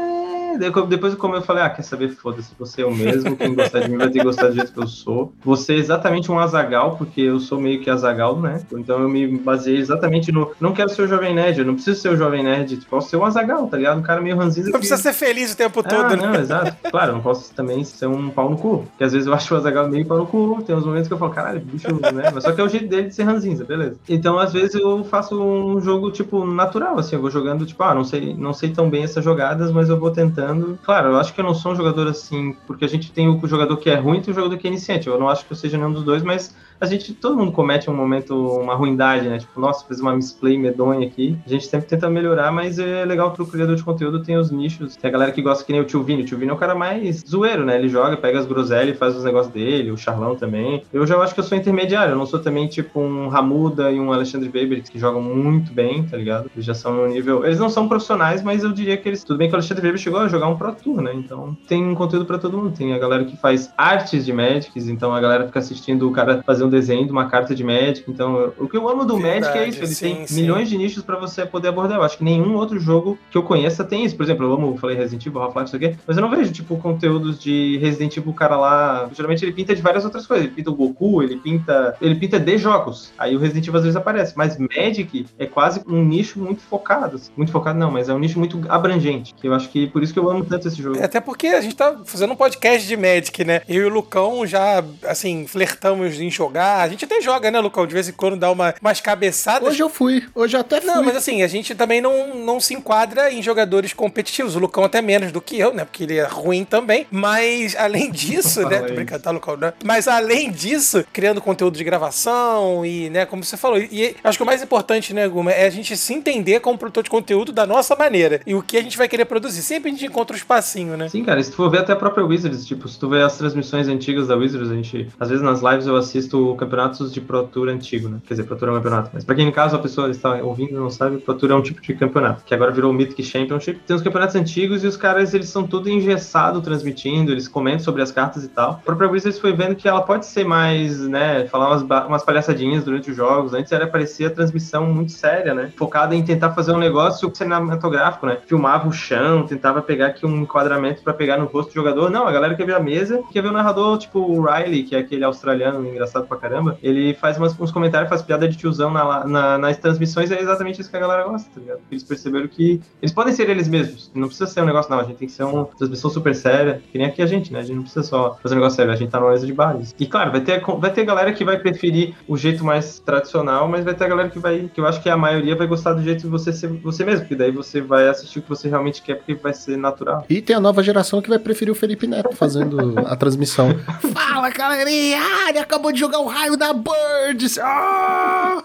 Daí, Depois como eu falei, ah, quer saber, foda-se, você é o mesmo, quem gostar de mim vai ter que gostar do jeito que eu sou. Você é exatamente um Azagal, porque eu sou meio que Azagal, né? Então eu me baseei exatamente no. Não quero ser o Jovem Nerd, eu não preciso ser o Jovem Nerd, tipo, posso ser um Azagal, tá ligado? Um cara meio ranzinza. Não que- precisa ser feliz o tempo ah, todo, não, né? exato. Claro, não posso também ser um pau no cu. Porque às vezes eu acho o Azaghal meio pau no cu. Tem uns momentos que eu falo, caralho, bicho, né? Mas só que é o jeito dele de ser ranzinza, beleza. Então, às vezes, eu faço um jogo, tipo, natural, assim. Eu vou jogando, tipo, ah, não sei, não sei tão bem essas jogadas, mas eu vou tentando. Claro, eu acho que eu não sou um jogador assim, porque a gente tem o jogador que é ruim e o jogador que é iniciante. Eu não acho que eu seja nenhum dos dois, mas a gente, todo mundo comete um momento, uma ruindade, né? Tipo, nossa, fez uma misplay medonha aqui. A gente sempre tenta melhorar, mas é legal pro criador de conteúdo tem os nichos. Tem a galera que gosta que nem o Tio Vini. O Tio Vini é o cara mais zoeiro, né? Ele joga, pega as groselhas faz os negócios dele, o Charlão também. Eu já acho que eu sou intermediário, eu não sou também tipo um Ramuda e um Alexandre Weber que jogam muito bem, tá ligado? Eles já são no nível. Eles não são profissionais, mas eu diria que eles. Tudo bem que o Alexandre Weber chegou a jogar um Pro Tour, né? Então tem um conteúdo pra todo mundo. Tem a galera que faz artes de Magics, então a galera fica assistindo o cara fazer um desenho de uma carta de Magic. Então, o que eu amo do Verdade, Magic é isso, ele sim, tem sim. milhões de nichos pra você poder abordar. Eu acho que nenhum outro jogo que eu conheça tem isso. Por exemplo, eu amo, falei Resident Evil, Half-Life, isso aqui, mas eu não vejo, tipo, conteúdos de Resident Evil, o cara lá. Geralmente ele pinta de várias outras coisas. Ele pinta o Goku, ele pinta. Ele pinta de jogos. Aí o Resident Evil às vezes aparece. Mas Magic é quase um nicho muito focado. assim. Muito focado, não, mas é um nicho muito abrangente. Eu acho que por isso que eu amo tanto esse jogo. É, Até porque a gente tá fazendo um podcast de Magic, né? Eu e o Lucão já, assim, flertamos em jogar. A gente até joga, né, Lucão? De vez em quando dá uma, umas cabeçadas. Hoje eu fui, hoje eu até fui. Não, mas assim, a gente também não, não se enquadra em jogadores competitivos. O Lucão até menos do que eu, né? Porque ele é ruim também. Mas além disso, né? Tô brincando, tá, Lucão? Né? Mas além disso, criando conteúdo de gravação e, né, como você falou. E acho que o mais importante, né, Guma, é a gente se entender como produtor de conteúdo da nossa maneira. E o que a gente vai querer produzir. Sempre a gente encontra um espacinho, né? Sim, cara, se tu for ver até a própria Wizards, tipo, se tu ver as transmissões antigas da Wizards, a gente, às vezes nas lives eu assisto campeonatos de Pro Tour antigo, né? Quer dizer, Pro Tour é um campeonato. Mas pra quem, no caso, a pessoa está ouvindo e não sabe, Pro Tour é um tipo de campeonato, que agora virou o Mythic Championship. Tem os campeonatos antigos e os caras, eles são tudo engessado transmitindo, eles comentam sobre as cartas e tal. A própria Wizards foi vendo que ela pode ser mais, né, falar umas, umas palhaçadinhas durante os jogos. Antes era parecia transmissão muito séria, né? Focada em tentar fazer um negócio cinematográfico, né? Filmava o chão, tentava pegar aqui um enquadramento pra pegar no rosto do jogador. Não, a galera quer ver a mesa, quer ver o narrador, tipo o Riley, que é aquele australiano engraçado pra caramba. Ele faz umas- uns comentários, faz piada de tiozão na, na- nas transmissões, é exatamente isso que a galera gosta, tá ligado? Eles perceberam que eles podem ser eles mesmos. Não precisa ser um negócio, não. A gente tem que ser uma transmissão super séria, que nem aqui a gente, né? A gente não precisa só fazer um negócio sério, a gente tá numa mesa de bares. E claro, vai ter, vai ter galera que vai preferir o jeito mais tradicional, mas vai ter a galera que vai, que eu acho que a maioria vai gostar do jeito de você ser você mesmo, porque daí você vai assistir o que você realmente quer, porque vai ser natural. E tem a nova geração que vai preferir o Felipe Neto fazendo a transmissão. Fala, galerinha! Ah, ele acabou de jogar o raio da Birds! Ah!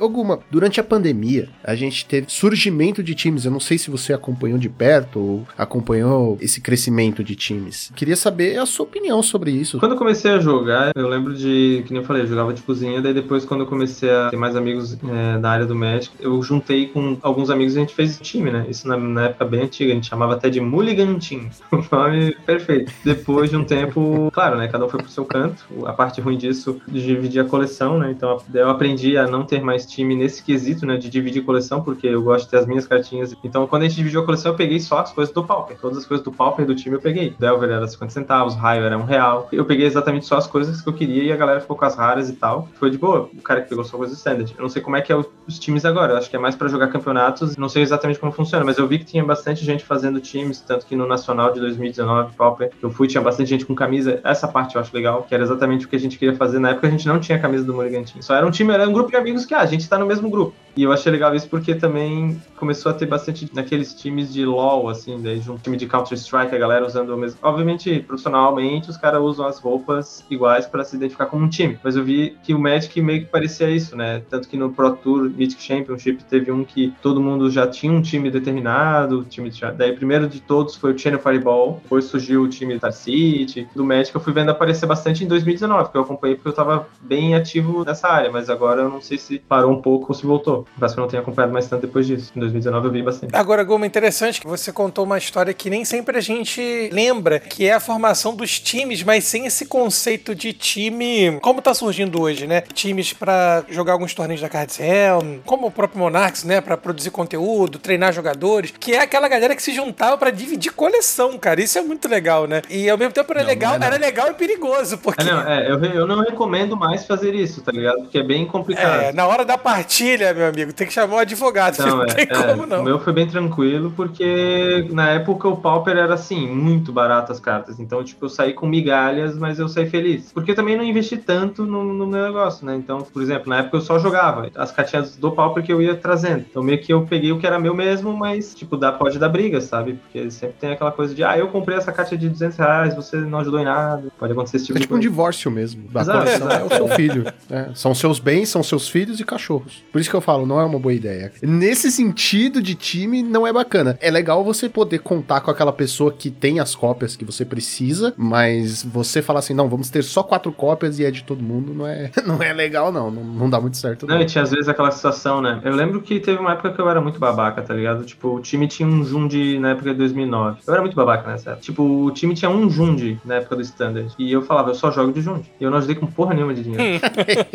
Alguma, durante a pandemia, a gente teve surgimento de times. Eu não sei se você acompanhou de perto ou acompanhou esse crescimento de times. Queria saber a sua opinião sobre isso. Quando eu comecei a jogar, eu lembro de, que nem eu falei, eu jogava de cozinha, daí depois quando eu comecei a ter mais amigos é, da área do Magic, eu juntei com alguns amigos e a gente fez time, né? Isso na, na época bem antiga, a gente chamava até de Mulligan Team, o nome perfeito. Depois de um tempo, claro, né, cada um foi pro seu canto, a parte ruim disso, dividir a coleção, né? Então eu aprendi a não ter mais time nesse quesito, né, de dividir coleção, porque eu gosto de ter as minhas cartinhas. Então quando a gente dividiu a coleção, eu peguei só as coisas do Pauper, todas as coisas do Pauper do time eu peguei. Delver era 50 centavos, Raio era um real. Eu peguei exatamente só as coisas que eu queria e a galera ficou com as raras e tal. Foi de boa. O cara que pegou só coisas standard. Eu não sei como é que é os times agora. Eu acho que é mais pra jogar campeonatos. Não sei exatamente como funciona, mas eu vi que tinha bastante gente fazendo times, tanto que no Nacional de 2019, Pauper, eu fui, tinha bastante gente com camisa. Essa parte eu acho legal, que era exatamente o que a gente queria fazer. Na época a gente não tinha camisa do Team. Só era um time, era um grupo de amigos que, ah, a gente tá no mesmo grupo. E eu achei legal isso porque também começou a ter bastante naqueles times de LoL, assim, daí de um time de Counter-Strike, a galera usando o mesmo. Obviamente, profissionalmente, os caras usam as roupas iguais para se identificar como um time. Mas eu vi que o Magic meio que parecia isso, né? Tanto que no Pro Tour Mythic Championship teve um que todo mundo já tinha um time determinado, time de... daí primeiro de todos foi o Channel Fireball, depois surgiu o time Star City, do Magic eu fui vendo aparecer bastante em 2019, que eu acompanhei porque eu tava bem ativo nessa área, mas agora eu não sei se parou um pouco ou se voltou. Parece que eu não tenho acompanhado mais tanto depois disso. Em 2019 eu vi bastante. Agora, Goma, interessante que você contou uma história que nem sempre a gente lembra, que é a formação dos times, mas sem esse conceito de time como tá surgindo hoje, né? Times pra jogar alguns torneios da Cards Helm, como o próprio Monarchs, né? Pra produzir conteúdo, treinar jogadores, que é aquela galera que se juntava pra dividir coleção, cara. Isso é muito legal, né? E ao mesmo tempo era Não, legal, não é não. era legal e perigoso, porque É, não, é, eu, eu não recomendo mais fazer isso, tá ligado? Porque é bem complicado. É, na hora da partilha, meu amigo, tem que chamar o advogado. Não, Não, tem é, é, como não. O meu foi bem tranquilo, porque na época o Pauper era assim, muito barato as cartas. Então, tipo, eu saí com migalhas, mas eu saí feliz. Porque eu também não investi tanto no, no meu negócio, né? Então, por exemplo, na época eu só jogava as cartinhas do Pauper que eu ia trazendo. Então, meio que eu peguei o que era meu mesmo, mas, tipo, dá, pode dar briga, sabe? Porque sempre tem aquela coisa de, ah, eu comprei essa carta de 200 reais, você não ajudou em nada. Pode acontecer esse tipo É de tipo um divórcio mesmo. A Exato, coleção é exato. o seu filho. né? São seus bens, são seus filhos e cachorros. Por isso que eu falo, não é uma boa ideia. Nesse sentido de time, não é bacana. É legal você poder contar com aquela pessoa que tem as cópias que você precisa, mas você falar assim, não, vamos ter só quatro cópias e é de todo mundo, não é, não é legal, não. Não, não dá muito certo, não. Não, e tinha às vezes aquela situação, né? Eu lembro que teve uma época que eu era muito babaca, tá ligado? Tipo, o time tinha um Jund na época de 2009. Eu era muito babaca nessa época. Tipo, o time tinha um Jund na época do Standard. E eu falava, eu só jogo de Jund. E eu não ajudei com porra nenhuma de dinheiro.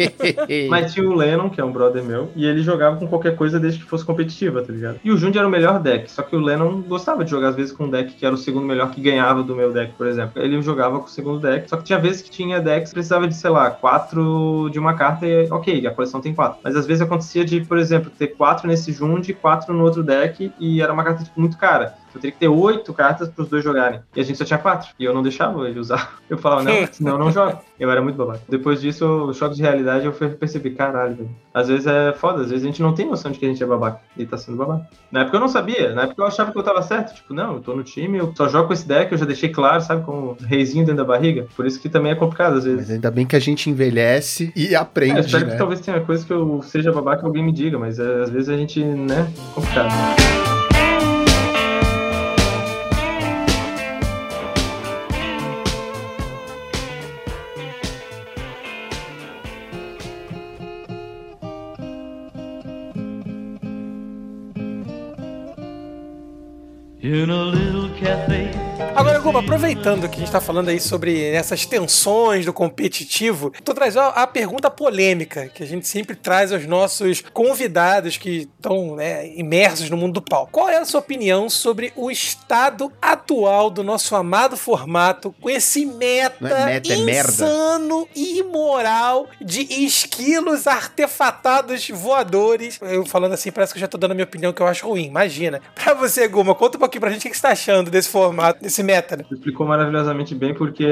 Mas tinha o Lennon, que é um brother meu, e ele jogava com qualquer coisa desde que fosse competitiva, tá ligado? E o Jund era o melhor deck, só que o Lennon gostava de jogar às vezes com um deck que era o segundo melhor que ganhava do meu deck, por exemplo. Ele jogava com o segundo deck, só que tinha vezes que tinha decks que precisava de, sei lá, quatro de uma carta e ok, a coleção tem quatro. Mas às vezes acontecia de, por exemplo, ter quatro nesse Jund quatro no outro deck e era uma carta tipo, muito cara. Eu teria que ter oito cartas para os dois jogarem. E a gente só tinha quatro. E eu não deixava ele usar. Eu falava, não, senão eu não jogo. Eu era muito babaca. Depois disso, o choque de realidade, eu fui- percebi, caralho, velho. Às vezes é foda, às vezes a gente não tem noção de que a gente é babaca. E tá sendo babaca. Na época eu não sabia. Na época eu achava que eu tava certo. Tipo, não, eu tô no time, eu só jogo com esse deck, eu já deixei claro, sabe, com um reizinho dentro da barriga. Por isso que também é complicado às vezes. Mas ainda bem que a gente envelhece e É, aprende, espero né? que talvez tenha coisa que eu seja babaca e alguém me diga, mas é, às vezes a gente, né, complicado. In aproveitando que a gente tá falando aí sobre essas tensões do competitivo, tô trazendo a, pergunta polêmica que a gente sempre traz aos nossos convidados que estão né, imersos no mundo do pau. Qual é a sua opinião sobre o estado atual do nosso amado formato com esse meta, é meta, é insano e imoral de esquilos artefatados voadores? Eu falando assim, parece que eu já tô dando a minha opinião que eu acho ruim. Imagina. Pra você, Guma, conta um pouquinho pra gente o que você tá achando desse formato, desse meta, né? Explicou maravilhosamente bem porque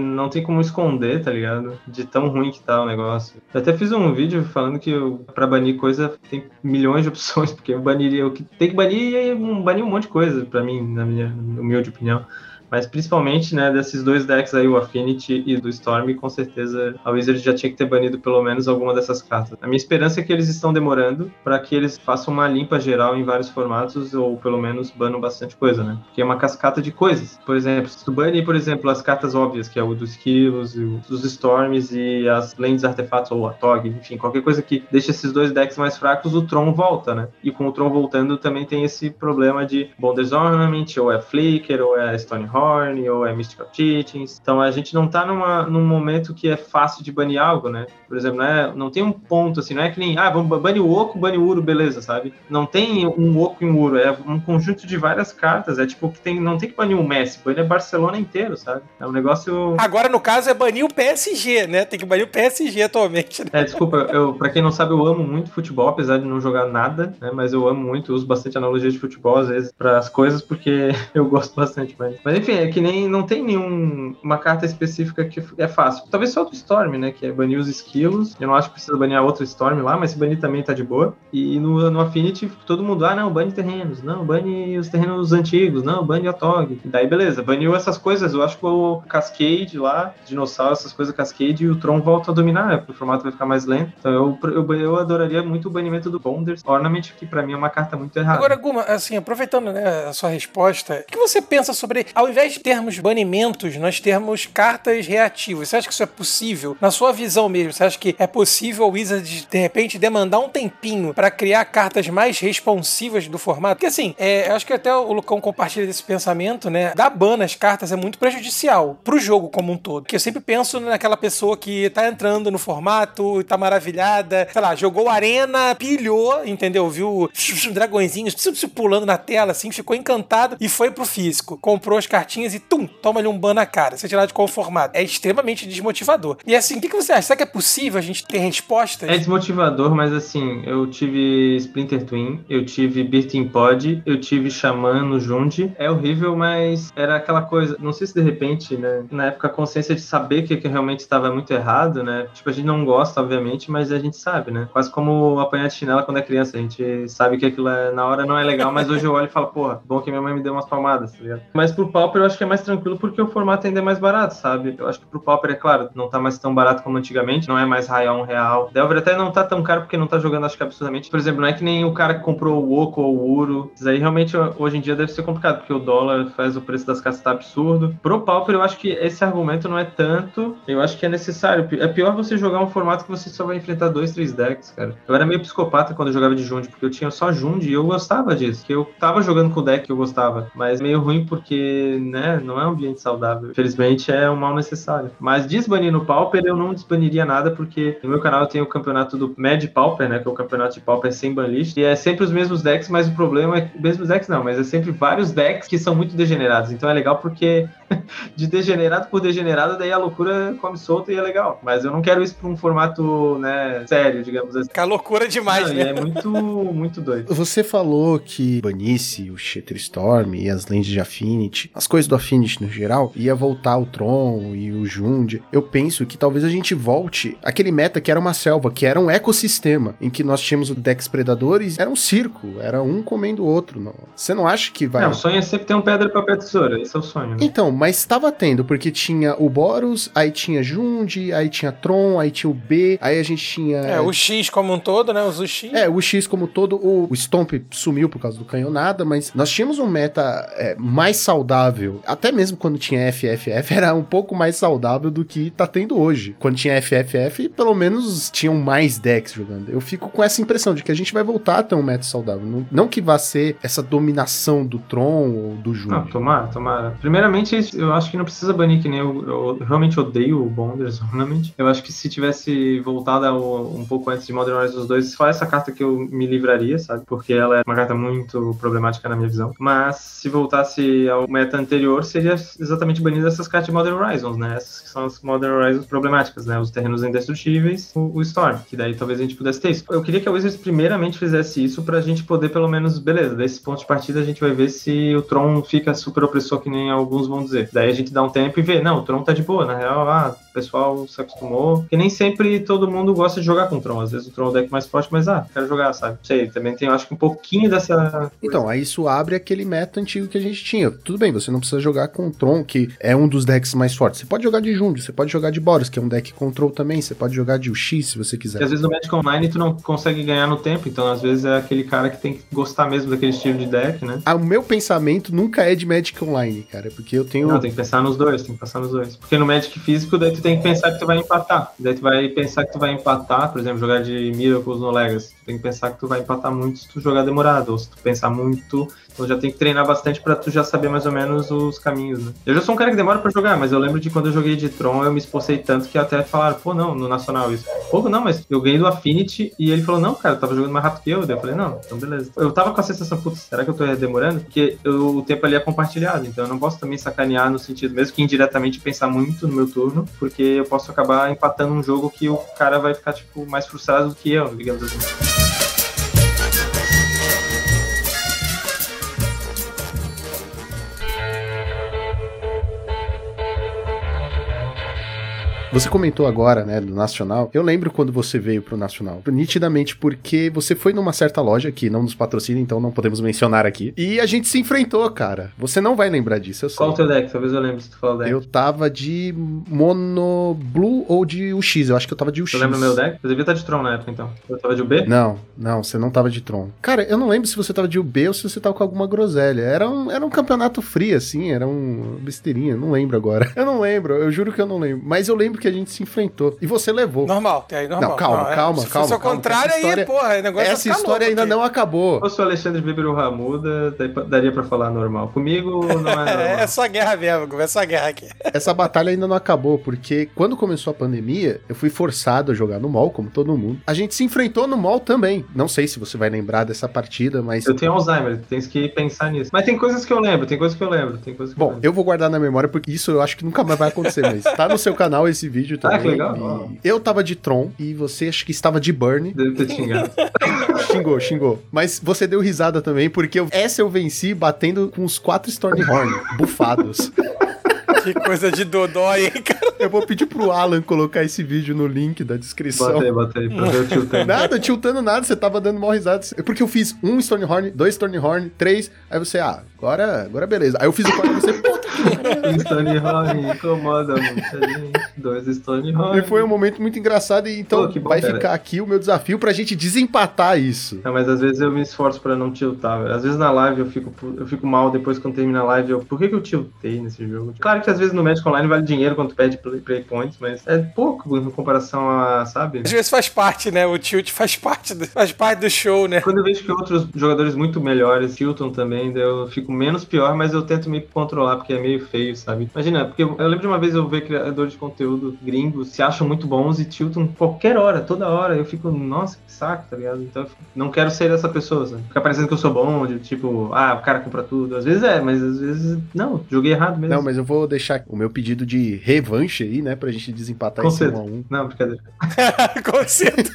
não tem como esconder, tá ligado? De tão ruim que tá o negócio. Eu até fiz um vídeo falando que pra banir coisa tem milhões de opções, porque eu baniria o que tem que banir e banir um monte de coisa pra mim, na minha humilde opinião. Mas principalmente, né, desses dois decks aí, o Affinity e do Storm, com certeza a Wizard já tinha que ter banido pelo menos alguma dessas cartas. A minha esperança é que eles estão demorando para que eles façam uma limpa geral em vários formatos, ou pelo menos banam bastante coisa, né? Porque é uma cascata de coisas. Por exemplo, se tu banir, por exemplo, as cartas óbvias, que é o dos e o dos Storms e as Lentes Artefatos, ou a Tog, enfim, qualquer coisa que deixe esses dois decks mais fracos, o Tron volta, né? E com o Tron voltando também tem esse problema de Bonders Ornament, ou é Flicker, ou é Stonehorn, ou é Mystical Teachings. Então a gente não tá numa, num momento que é fácil de banir algo, né? Por exemplo, não, é, não tem um ponto assim, não é que nem, ah, vamos banir o Oco, banir o Uro, beleza, sabe? Não tem um Oco e um Uro, é um conjunto de várias cartas, é tipo que tem, não tem que banir o Messi, banir Barcelona inteiro, sabe? É um negócio... Agora, no caso, é banir o PSG, né? Tem que banir o PSG atualmente. né? É, desculpa, eu, pra quem não sabe, eu amo muito futebol, apesar de não jogar nada, né? Mas eu amo muito, uso bastante analogia de futebol, às vezes, para as coisas, porque eu gosto bastante. Mas, mas enfim, enfim, é que nem não tem nenhum uma carta específica que é fácil. Talvez só do Storm, né? Que é banir os esquilos. Eu não acho que precisa banir a outra Storm lá, mas se banir também tá de boa. E no, no Affinity, todo mundo, ah, não, bane terrenos, não, bane os terrenos antigos, não, bane a Tog. Daí beleza, baniu essas coisas. Eu acho que o Cascade lá, dinossauro, essas coisas Cascade, e o Tron volta a dominar, né? O formato vai ficar mais lento. Então eu, eu, eu adoraria muito o banimento do Bonders. Ornament, que pra mim é uma carta muito errada. Agora, Guma, assim, aproveitando né, a sua resposta, o que você pensa sobre, ao invés de termos banimentos, nós termos cartas reativas? Você acha que isso é possível? Na sua visão mesmo, você acha que é possível o Wizard, de repente, demandar um tempinho pra criar cartas mais responsivas do formato? Porque, assim, é, eu acho que até o Lucão compartilha desse pensamento, né? Dar ban nas cartas é muito prejudicial pro jogo como um todo. Porque eu sempre penso naquela pessoa que tá entrando no formato, tá maravilhada, sei lá, jogou arena, pilhou, entendeu? Viu dragõezinhos pulando na tela, assim, ficou encantado e foi pro físico. Comprou as cartinhas e, tum, toma ali um ban na cara. Você tirar de qual formato. É extremamente desmotivador. E assim, o que, que você acha? Será que é possível a gente ter respostas? É desmotivador, mas assim, eu tive Splinter Twin, eu tive Birthing Pod, eu tive Xamã no Jund. É horrível, mas era aquela coisa. Não sei se de repente, né? Na época, a consciência de saber que, que realmente estava muito errado, né? Tipo, a gente não gosta, obviamente, mas a gente sabe, né? Quase como apanhar de chinela quando é criança. A gente sabe que aquilo é, na hora não é legal, mas hoje eu olho e falo, porra, bom que minha mãe me deu umas palmadas, tá ligado? Mas pro Pauper eu acho que é mais tranquilo porque o formato ainda é mais barato, sabe? Eu acho que pro Pauper, é claro, não tá mais tão barato como antigamente, não é mais raio a um real. Delver até não tá tão caro porque não tá jogando, acho que absurdamente. Por exemplo, não é que nem o cara que comprou o Oco ou o Uro. Isso aí realmente hoje em dia deve ser complicado, porque o dólar faz o preço das cartas tá absurdo. Pro Pauper, eu acho que esse argumento não é tanto. Eu acho que é necessário. É pior você jogar um formato que você só vai enfrentar dois, três decks, cara. Eu era meio psicopata quando eu jogava de Jund, porque eu tinha só Jund e eu gostava disso. Que eu tava jogando com o deck que eu gostava. Mas meio ruim porque, né, não é um ambiente saudável. Infelizmente é um mal necessário. Mas desbanir no Pauper, eu não desbaniria nada, porque no meu canal eu tenho o campeonato do Mad Pauper, né? Que é o campeonato de Pauper sem banlist. E é sempre os mesmos decks, mas o problema é. Mesmos decks não, mas é sempre vários decks que são muito degenerados. Então é legal porque de degenerado por degenerado, daí a loucura come solta e é legal. Mas eu não quero isso pra um formato, né, sério, digamos assim. Fica loucura demais, Não, né? é muito, muito doido. Você falou que banisse o Storm e as lentes de Affinity, as coisas do Affinity no geral, ia voltar o Tron e o Jund. Eu penso que talvez a gente volte aquele meta que era uma selva, que era um ecossistema, em que nós tínhamos o decks predadores, era um circo, era um comendo o outro. Não. Você não acha que vai... Não, o sonho é sempre ter um pedra, papel, tesoura. Esse é o sonho. Né? Então, mas estava tendo, porque tinha o Boros, aí tinha Jund, aí tinha Tron, aí tinha o B, aí a gente tinha... É, o X como um todo, né? Os X. É, o X como todo, o, o Stomp sumiu por causa do canhonada, mas nós tínhamos um meta é, mais saudável. Até mesmo quando tinha FFF, era um pouco mais saudável do que tá tendo hoje. Quando tinha FFF, pelo menos tinham mais decks jogando. Eu fico com essa impressão de que a gente vai voltar a ter um meta saudável. Não, não que vá ser essa dominação do Tron ou do Jund. Não, tomara, tomara. Primeiramente, eu acho que não precisa banir que nem eu, eu realmente odeio o Bonders Ornament. Eu acho que se tivesse voltado ao- um pouco antes de Modern Horizons 2, só essa carta que eu me livraria, sabe? Porque ela é uma carta muito problemática na minha visão. Mas se voltasse ao meta anterior, seria exatamente banida essas cartas de Modern Horizons, né? Essas que são as Modern Horizons problemáticas, né? Os terrenos indestrutíveis, o, o Storm, que daí talvez a gente pudesse ter isso. Eu queria que a Wizards primeiramente fizesse isso pra gente poder pelo menos, beleza, desse ponto de partida a gente vai ver se o Tron fica super opressor que nem alguns vão dizer. Daí a gente dá um tempo e vê, não, o Tron tá de boa, na real, ah, pessoal se acostumou. Porque nem sempre todo mundo gosta de jogar com o Tron. Às vezes o Tron é o deck mais forte, mas ah, quero jogar, sabe? Não sei, também tem, acho que um pouquinho dessa. Então, aí isso abre aquele meta antigo que a gente tinha. Tudo bem, você não precisa jogar com o Tron, que é um dos decks mais fortes. Você pode jogar de Jund, você pode jogar de Boros, que é um deck control também. Você pode jogar de UX se você Porque quiser. às vezes no Magic Online tu não consegue ganhar no tempo, então às vezes é aquele cara que tem que gostar mesmo daquele estilo de deck, né? Ah, o meu pensamento nunca é de Magic Online, cara, porque eu tenho. Não, tem que pensar nos dois, tem que pensar nos dois. Porque no Magic físico, daí tu tem que pensar que tu vai empatar. Daí tu vai pensar que tu vai empatar, por exemplo, jogar de Miracles no Legacy. Tu tem que pensar que tu vai empatar muito se tu jogar demorado, ou se tu pensar muito. Então já tem que treinar bastante pra tu já saber mais ou menos os caminhos, né? Eu já sou um cara que demora pra jogar, mas eu lembro de quando eu joguei de Tron, eu me esforcei tanto que até falaram, pô, não, no Nacional isso. Pô, não, mas eu ganhei do Affinity e ele falou, não, cara, eu tava jogando mais rápido que eu. Daí eu falei, não, então beleza. Eu tava com a sensação, putz, será que eu tô demorando? Porque eu- o tempo ali é compartilhado, então eu não posso também sacanear no sentido, mesmo que indiretamente pensar muito no meu turno, porque eu posso acabar empatando um jogo que o cara vai ficar, tipo, mais frustrado do que eu, digamos assim. Você comentou agora, né, do Nacional. Eu lembro quando você veio pro Nacional. Nitidamente porque você foi numa certa loja que não nos patrocina, então não podemos mencionar aqui. E a gente se enfrentou, cara. Você não vai lembrar disso, eu sei. Qual o teu deck? Talvez eu lembre se tu falar o deck. Eu tava de Mono Blue ou de UX. Eu acho que eu tava de UX. Tu lembra o meu deck? Eu devia estar de Tron na época, então. Eu tava de UB? Não, não, você não tava de Tron. Cara, eu não lembro se você tava de UB ou se você tava com alguma groselha. Era um, era um campeonato free, assim, era um besteirinha, não lembro agora. Eu não lembro, eu juro que eu não lembro. Mas eu lembro que a gente se enfrentou. E você levou. Normal, aí normal. Não, calma, é- calma, Se calma, ao calma, contrário, essa história- aí, porra, o negócio Essa ficar história ainda aqui. não acabou. Se fosse o Alexandre Weber ou Ramuda, daria pra falar normal. Comigo não é normal. É, é só guerra mesmo, é só guerra aqui. Essa batalha ainda não acabou, porque quando começou a pandemia, eu fui forçado a jogar no mall, como todo mundo. A gente se enfrentou no mall também. Não sei se você vai lembrar dessa partida, mas. Eu tenho Alzheimer, tens que pensar nisso. Mas tem coisas que eu lembro, tem coisas que eu lembro, tem coisas que eu Bom, lembro. eu vou guardar na memória porque isso eu acho que nunca mais vai acontecer, mas tá no seu canal esse vídeo também. Ah, que legal. e Eu tava de Tron e você acho que estava de Burn. Deve ter xingado. xingou, xingou. Mas você deu risada também, porque eu- essa eu venci batendo com os quatro Stormhorn bufados. Que coisa de dodói, hein, cara. Eu vou pedir pro Alan colocar esse vídeo no link da descrição. Bota aí, pra ver o tio Tang. Nada, tiltando nada, você tava dando mal risada. É Porque eu fiz um Stonehorn, dois Stonehorn, três. Aí você, ah, agora, agora beleza. Aí eu fiz o quarto e você, puta que Stone incomoda muita gente. Dois Stone. E foi um momento muito engraçado. E então Pô, que bom, vai cara. ficar aqui o meu desafio pra gente desempatar isso. Não, mas às vezes eu me esforço pra não tiltar, velho. Às vezes na live eu fico, eu fico mal depois quando termina a live. Eu, por que, que eu tiltei nesse jogo? Claro que às vezes no Magic Online vale dinheiro quando tu perde play, play points, mas é pouco em comparação a, sabe? Às vezes faz parte, né? O tilt faz parte do, faz parte do show, né? Quando eu vejo que outros jogadores muito melhores tiltam também, daí eu fico menos pior, mas eu tento me controlar, porque é meio feio, sabe? Imagina, porque eu, eu lembro de uma vez eu ver criadores de conteúdo gringos se acham muito bons e tiltam qualquer hora, toda hora. Eu fico, nossa, que saco, tá ligado? Então eu fico- não quero ser essa pessoa, sabe? Fica parecendo que eu sou bom, de tipo, ah, o cara compra tudo. Às vezes é, mas às vezes não, joguei errado mesmo. Não, mas eu vou deixar o meu pedido de revanche aí, né? Pra gente desempatar Com esse 1 a certeza. 1 Não, brincadeira. Conceito.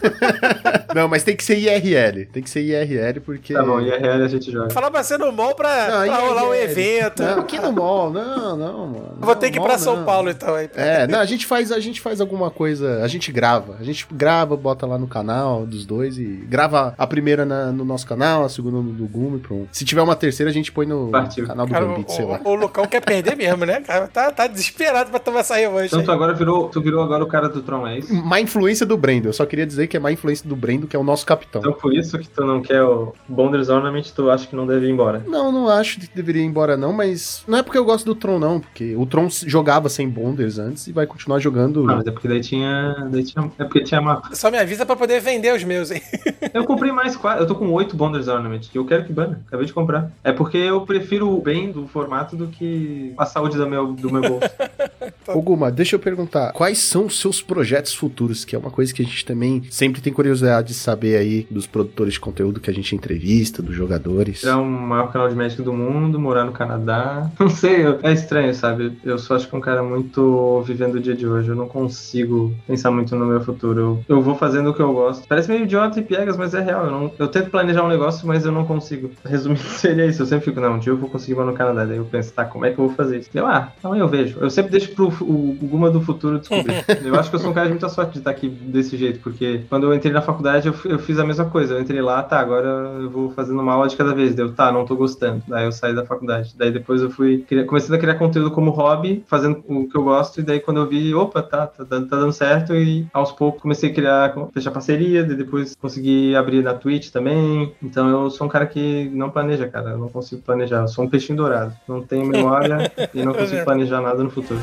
Não, mas tem que ser IRL. Tem que ser IRL porque. Tá bom, IRL a gente joga. Falar pra ser no mall pra, Não, pra rolar um evento. Não, aqui no mall, não, não, mano. Eu Vou Não, ter que ir mall pra São não. Paulo então aí. É, não, a gente faz, a gente faz alguma coisa, a gente grava, a gente grava, bota lá no canal dos dois e grava a primeira na- no nosso canal, a segunda no do Gume, pronto. Se tiver uma terceira, a gente põe no Partiu. canal do Cara, Gambit, sei lá. o, o, o Lucão quer perder mesmo, né, cara? Tá, tá desesperado pra tomar essa revanche. Então aí. tu agora virou, tu virou agora o cara do Tron, é isso? Má influência do Brendo, eu só queria dizer que é má influência do Brendo, que é o nosso capitão. Então por isso que tu não quer o Bonders Ornament, tu acha que não deve ir embora. Não, não acho que deveria ir embora não, mas não é porque eu gosto do Tron não, porque o Tron jogava sem Bonders antes e vai continuar jogando. Ah, mas é porque daí tinha. Daí tinha é porque tinha mapa. Só me avisa pra poder vender os meus, hein? Eu comprei mais quatro. Eu tô com oito Bonders Ornament, que eu quero que bana. Acabei de comprar. É porque eu prefiro o bem do formato do que a saúde do meu, do meu bolso. Ô Guma, deixa eu perguntar, quais são os seus projetos futuros? Que é uma coisa que a gente também sempre tem curiosidade de saber aí dos produtores de conteúdo que a gente entrevista, dos jogadores. Tirar o maior canal de Magic do mundo, morar no Canadá. Não sei, é estranho, sabe? Eu só acho que um cara muito vivendo o dia de hoje. Eu não consigo pensar muito no meu futuro. Eu, eu vou fazendo o que eu gosto. Parece meio idiota e piegas, mas é real. Eu, não- eu tento planejar um negócio, mas eu não consigo. Resumindo, seria isso. Eu sempre fico, não, um dia eu vou conseguir morar no Canadá. Daí eu penso, tá, como é que eu vou fazer isso? Eu, ah, então eu vejo. Eu sempre deixo pro o, o Guma do futuro descobrir. eu acho que eu sou um cara de muita sorte de estar aqui desse jeito, porque quando eu entrei na faculdade, eu, eu fiz a mesma coisa. Eu entrei lá, tá, agora eu vou fazendo uma aula de cada vez. Deu, tá, não tô gostando. Daí eu saí da faculdade. Daí depois eu fui começando a criar conteúdo como hobby, fazendo o que eu gosto. E daí quando eu vi, opa, tá, tá, dando- tá dando certo. E aos poucos comecei a criar, fechar parceria. Depois consegui abrir na Twitch também. Então eu sou um cara que não planeja, cara. Eu não consigo planejar. Eu sou um peixinho dourado. Não tenho memória e não consigo planejar nada no futuro.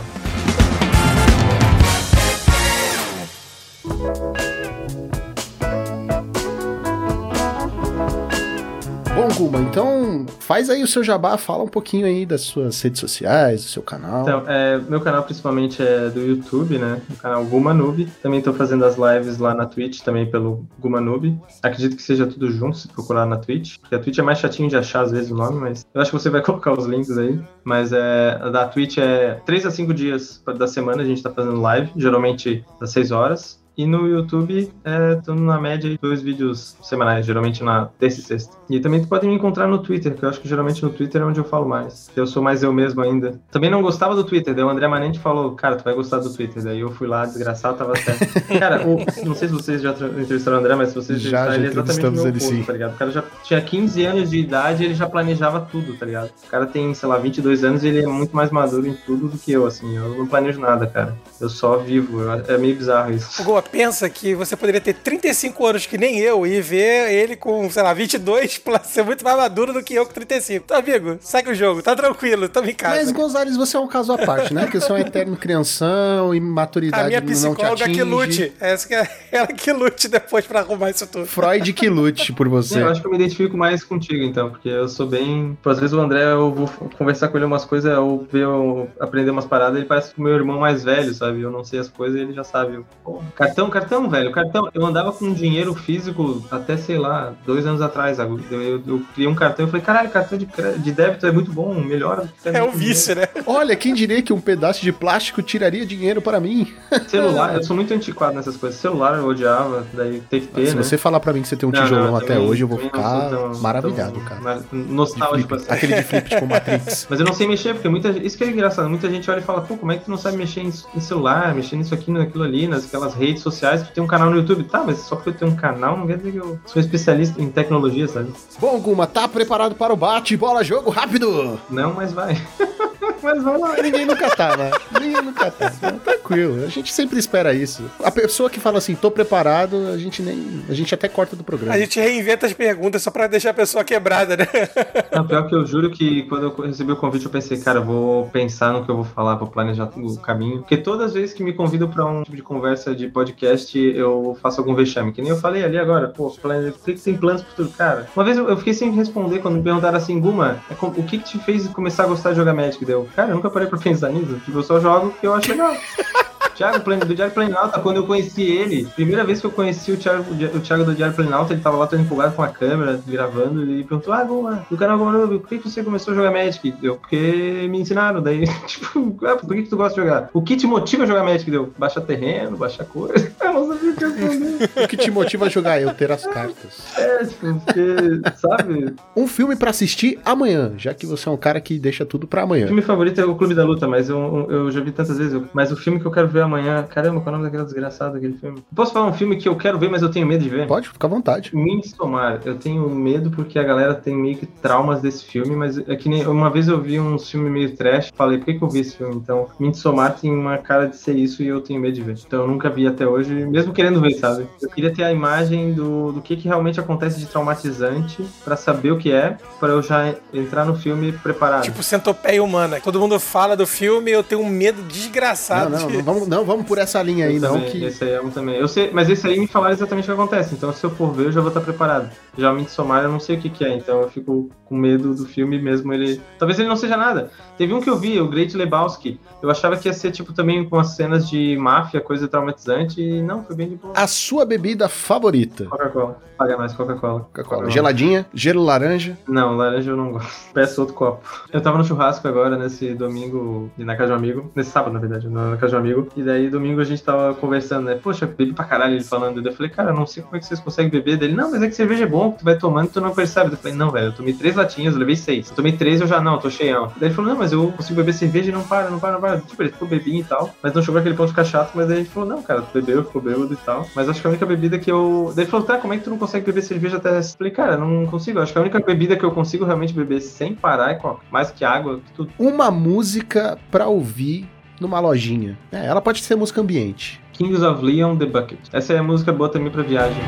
Bom, Guma, então faz aí o seu jabá, fala um pouquinho aí das suas redes sociais, do seu canal. Então, é, meu canal principalmente é do YouTube, né? O canal Gumanube. Também tô fazendo as lives lá na Twitch, também pelo Gumanube. Acredito que seja tudo junto, se procurar na Twitch. Porque a Twitch é mais chatinho de achar, às vezes, o nome, mas eu acho que você vai colocar os links aí. Mas é, a da Twitch é 3 a 5 dias da semana a gente tá fazendo live, geralmente às 6 horas. E no YouTube, é, tô na média de dois vídeos semanais, geralmente na terça e sexta. E também tu pode me encontrar no Twitter, que eu acho que geralmente no Twitter é onde eu falo mais. Eu sou mais eu mesmo ainda. Também não gostava do Twitter, daí o André Manente falou, cara, tu vai gostar do Twitter. Daí eu fui lá, desgraçado, tava certo. cara, o- não sei se vocês já entrevistaram o André, mas se vocês Já, entrevistaram, já ele é exatamente o meu ele, oposto, sim. tá ligado? O cara já tinha 15 anos de idade e ele já planejava tudo, tá ligado? O cara tem, sei lá, 22 anos e ele é muito mais maduro em tudo do que eu, assim. Eu não planejo nada, cara. Eu só vivo. Eu- É meio bizarro isso. O Pensa que você poderia ter 35 anos que nem eu e ver ele com, sei lá, 22 pra ser muito mais maduro do que eu com 35. Então, amigo, segue o jogo, tá tranquilo, tamo em casa. Mas, Gonzalez, você é um caso à parte, né? Que você é um eterno crianção e maturidade A minha não te psicóloga atinge. que lute. Essa que é ela que lute depois pra arrumar isso tudo. Freud que lute por você. Eu acho que eu me identifico mais contigo, então, porque eu sou bem. Às vezes o André, eu vou conversar com ele umas coisas, ou ver, eu aprender umas paradas, ele parece o meu irmão mais velho, sabe? Eu não sei as coisas e ele já sabe. Eu, pô, cartão, cartão, velho, cartão. Eu andava com dinheiro físico até, sei lá, dois anos atrás. Eu, eu, eu criei um cartão e falei, caralho, cartão de, de débito é muito bom, melhor. do que É o vício, né? Olha, quem diria que um pedaço de plástico tiraria dinheiro para mim? Celular, eu sou muito antiquado nessas coisas. Celular eu odiava, daí tem que ter, Se né? você falar pra mim que você tem um Não, tijolão não, até também- hoje, eu vou ficar tão- maravilhado, tão cara. Nostálgico assim. Aquele de flip tipo Matrix. Mas eu não sei mexer, porque muita isso que é engraçado. Muita gente olha e fala, pô, como é que tu não sabe mexer em, em celular, mexer nisso aqui, naquilo ali, nas aquelas redes sociais, tu tem um canal no YouTube. Tá, mas só porque eu tenho um canal não quer dizer que eu sou especialista em tecnologia, sabe? Bom, Guma, tá preparado para o bate-bola jogo rápido? Não, mas vai. mas vai lá. Ninguém nunca tá, né? Ninguém nunca tá. Não, Tranquilo, a gente sempre espera isso. A pessoa que fala assim, tô preparado, a gente nem. A gente até corta do programa. A gente reinventa as perguntas só pra deixar a pessoa quebrada, né? Não, pior que eu juro que quando eu recebi o convite, eu pensei, cara, eu vou pensar no que eu vou falar pra planejar o caminho. Porque todas as vezes que me convidam pra um tipo de conversa de podcast, eu faço algum vexame. Que nem eu falei ali agora, pô, plane... por que, que tem planos pro futuro? Cara, uma vez eu, fiquei sem responder quando me perguntaram assim, Guma, é o que, que te fez começar a gostar de jogar Magic? Deu, cara, eu nunca parei pra pensar nisso. Tipo, eu só jogo porque eu acho legal. Thiago Plan- do Diário Planalto, quando eu conheci ele, primeira vez que eu conheci o Thiago, o Thiago do Diário Planalto, ele tava lá todo empolgado com a câmera, gravando, e perguntou, ah, Goma, do canal Goma Noob, por que você começou a jogar Magic? Deu, porque me ensinaram, daí, tipo, ah, por que que tu gosta de jogar? O que te motiva a jogar Magic? Deu, baixa terreno, baixa coisa. Eu não sabia o que responder. O que te motiva a jogar? Eu ter as cartas. É, tipo, porque, sabe, Um filme pra assistir amanhã, já que você é um cara que deixa tudo pra O amanhã. filme favorito é o Clube da Luta, mas eu, eu já vi tantas vezes. mas o filme que eu quero ver amanhã. Caramba, qual é o nome daquela desgraçada daquele filme? Posso falar um filme que eu quero ver, mas eu tenho medo de ver? Pode, fica à vontade. Midsommar. Eu tenho medo porque a galera tem meio que traumas desse filme, mas é que nem. Uma vez eu vi um filme meio trash, falei, por que, que eu vi esse filme? Então, Midsommar tem uma cara de ser isso e eu tenho medo de ver. Então eu nunca vi até hoje, mesmo querendo ver, sabe? Eu queria ter a imagem do, do que, que realmente acontece de traumatizante pra saber o que é, pra eu já entrar no filme preparado. Tipo centopeia humana. Todo mundo fala do filme e eu tenho um medo Não, desgraçado. não, de- não vamos, não vamos por essa linha aí, Eu não, também, que Esse aí é um também. Eu sei, mas esse aí me falaram exatamente o que acontece. Então, se eu for ver, eu já vou estar preparado. Já o Midsommar, eu não sei o que, que é. Então, eu fico com medo do filme mesmo. Ele. Talvez ele não seja nada. Teve um que eu vi, o Great Lebowski. Eu achava que ia ser, tipo, também com as cenas de máfia, coisa traumatizante. E não, foi bem de boa. a sua bebida favorita. Coca-Cola. Paga mais Coca-Cola. Coca-Cola. Geladinha, gelo laranja. Não, laranja eu não gosto. Peço outro copo. Eu tava no churrasco agora, nesse domingo, na casa de um amigo. Nesse sábado, na verdade, na casa de um amigo. E daí, domingo, a gente tava conversando, né? Poxa, bebi pra caralho ele falando. Eu falei, cara, não sei como é que vocês conseguem beber. Dele, não, mas é que cerveja é bom, que tu vai tomando e tu não percebe. Eu falei, não, velho, eu tomei três latinhas, eu levei seis. Eu tomei três, eu já, não, tô cheião. Daí ele falou, não, mas eu consigo beber cerveja e não para, não para, não para. Tipo, ele ficou bebinho e tal. Mas não chegou aquele ponto de ficar chato. Mas daí a gente falou, não, cara, tu bebeu, ficou bêbado e tal. Mas acho que a única bebida que eu. Daí ele falou, tá, como é que tu não consegue beber cerveja até. Eu falei, cara, não consigo. Acho que a única bebida que eu consigo realmente beber sem parar é Coca. Mais que água, que tudo. Uma música pra ouvir numa lojinha. É, ela pode ser música ambiente. Kings of Leon The Bucket. Essa é a música boa também pra viagem.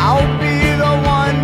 I'll be the one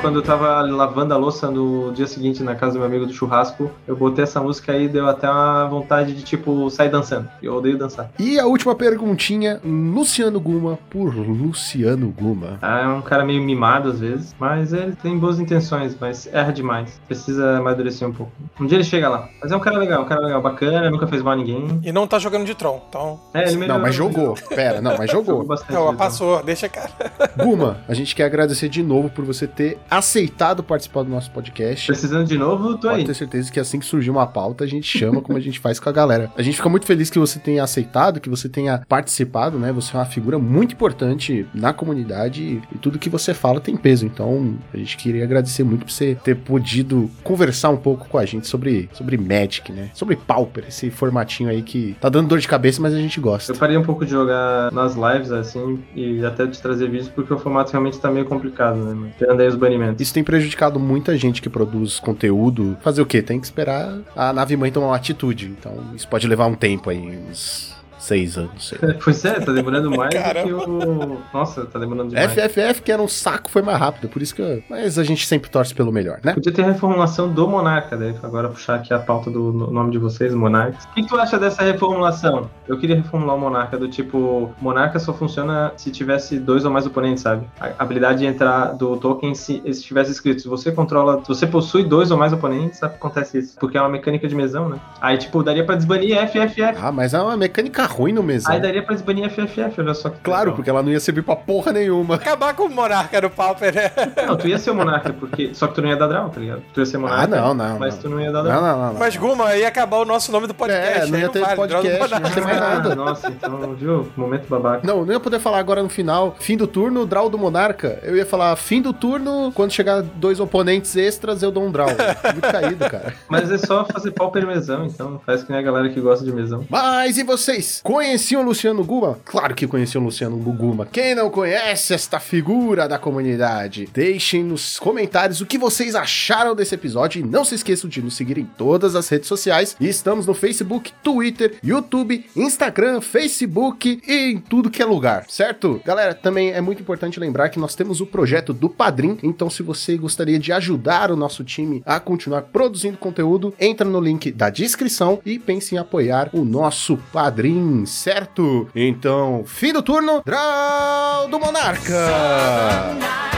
quando eu tava lavando a louça no dia seguinte na casa do meu amigo do churrasco, eu botei essa música aí e deu até uma vontade de, tipo, sair dançando. Eu odeio dançar. E a última perguntinha, Luciano Guma por Luciano Guma. Ah, É um cara meio mimado às vezes, mas ele tem boas intenções, mas erra demais. Precisa amadurecer um pouco. Um dia ele chega lá. Mas é um cara legal, um cara legal, bacana, nunca fez mal a ninguém. E não tá jogando de Tron. Então. É, ele Não, melhorou. mas jogou. Pera, não, mas jogou. bastante. Não, mesmo. passou, deixa cara. Guma, a gente quer agradecer de novo por você ter aceitado participar do nosso podcast. Precisando de novo, tô Pode aí. ter certeza que assim que surgir uma pauta, a gente chama como a gente faz com a galera. A gente fica muito feliz que você tenha aceitado, que você tenha participado, né? Você é uma figura muito importante na comunidade e, tudo que você fala tem peso. Então, a gente queria agradecer muito por você ter podido conversar um pouco com a gente sobre, sobre Magic, né? Sobre Pauper, esse formatinho aí que tá dando dor de cabeça, mas a gente gosta. Eu parei um pouco de jogar nas lives, assim, e até de trazer vídeos, porque o formato realmente tá meio complicado, né? aí os banimentos. Isso tem prejudicado muita gente que produz conteúdo. Fazer o quê? Tem que esperar a nave mãe tomar uma atitude. Então, isso pode levar um tempo aí, uns seis anos. Pois é, tá demorando mais do que o. Nossa, tá demorando demais. FFF, que era um saco, foi mais rápido. Por isso que. eu- Mas a gente sempre torce pelo melhor, né? Podia ter reformulação do Monarca, daí agora puxar aqui a pauta do no- nome de vocês, Monarcas. O que, tu acha dessa reformulação? Eu queria reformular o Monarca do tipo, Monarca só funciona se tivesse dois ou mais oponentes, sabe? A habilidade de entrar do token se se estivesse escrito, se você controla, se você possui dois ou mais oponentes, acontece isso. Porque é uma mecânica de mesão, né? Aí, tipo, daria pra desbanir FFF. Ah, mas é uma mecânica ruim no mesão. Aí daria pra desbanir FFF, olha só que Claro, legal. porque ela não ia servir pra porra nenhuma. Acabar com o monarca do Pauper, né? Não, tu ia ser o Monarca, porque. Só que tu não ia dar draw, tá ligado? Tu ia ser Monarca. Ah, não, não. Mas não. tu não ia dar Não, draw. não, não. não. Mas, Guma, ia acabar o nosso nome do podcast. É, não ia ter vale, podcast, não ia ter mais nada. Ah, Nossa, então, viu? Momento babaca. Não, não ia poder falar agora no final, fim do turno, draw do Monarca. Eu ia falar fim do turno, quando chegar dois oponentes extras, eu dou um draw. Muito caído, cara. Mas é só fazer pau mesão, então faz que nem a galera que gosta de mesão. Mas e vocês? Conheciam o Luciano Guma? Claro que conheciam o Luciano Guma. Quem não conhece esta figura da comunidade? Deixem nos comentários o que vocês acharam desse episódio e não se esqueçam de nos seguir em todas as redes sociais. E estamos no Facebook, Twitter, YouTube, Instagram, Facebook e em tudo que é lugar, certo? Galera, também é muito importante lembrar que nós temos o projeto do Padrim, então se você gostaria de ajudar o nosso time a continuar produzindo conteúdo, entra no link da descrição e pense em apoiar o nosso Padrim, certo? Então, fim do turno, Draw do Monarca!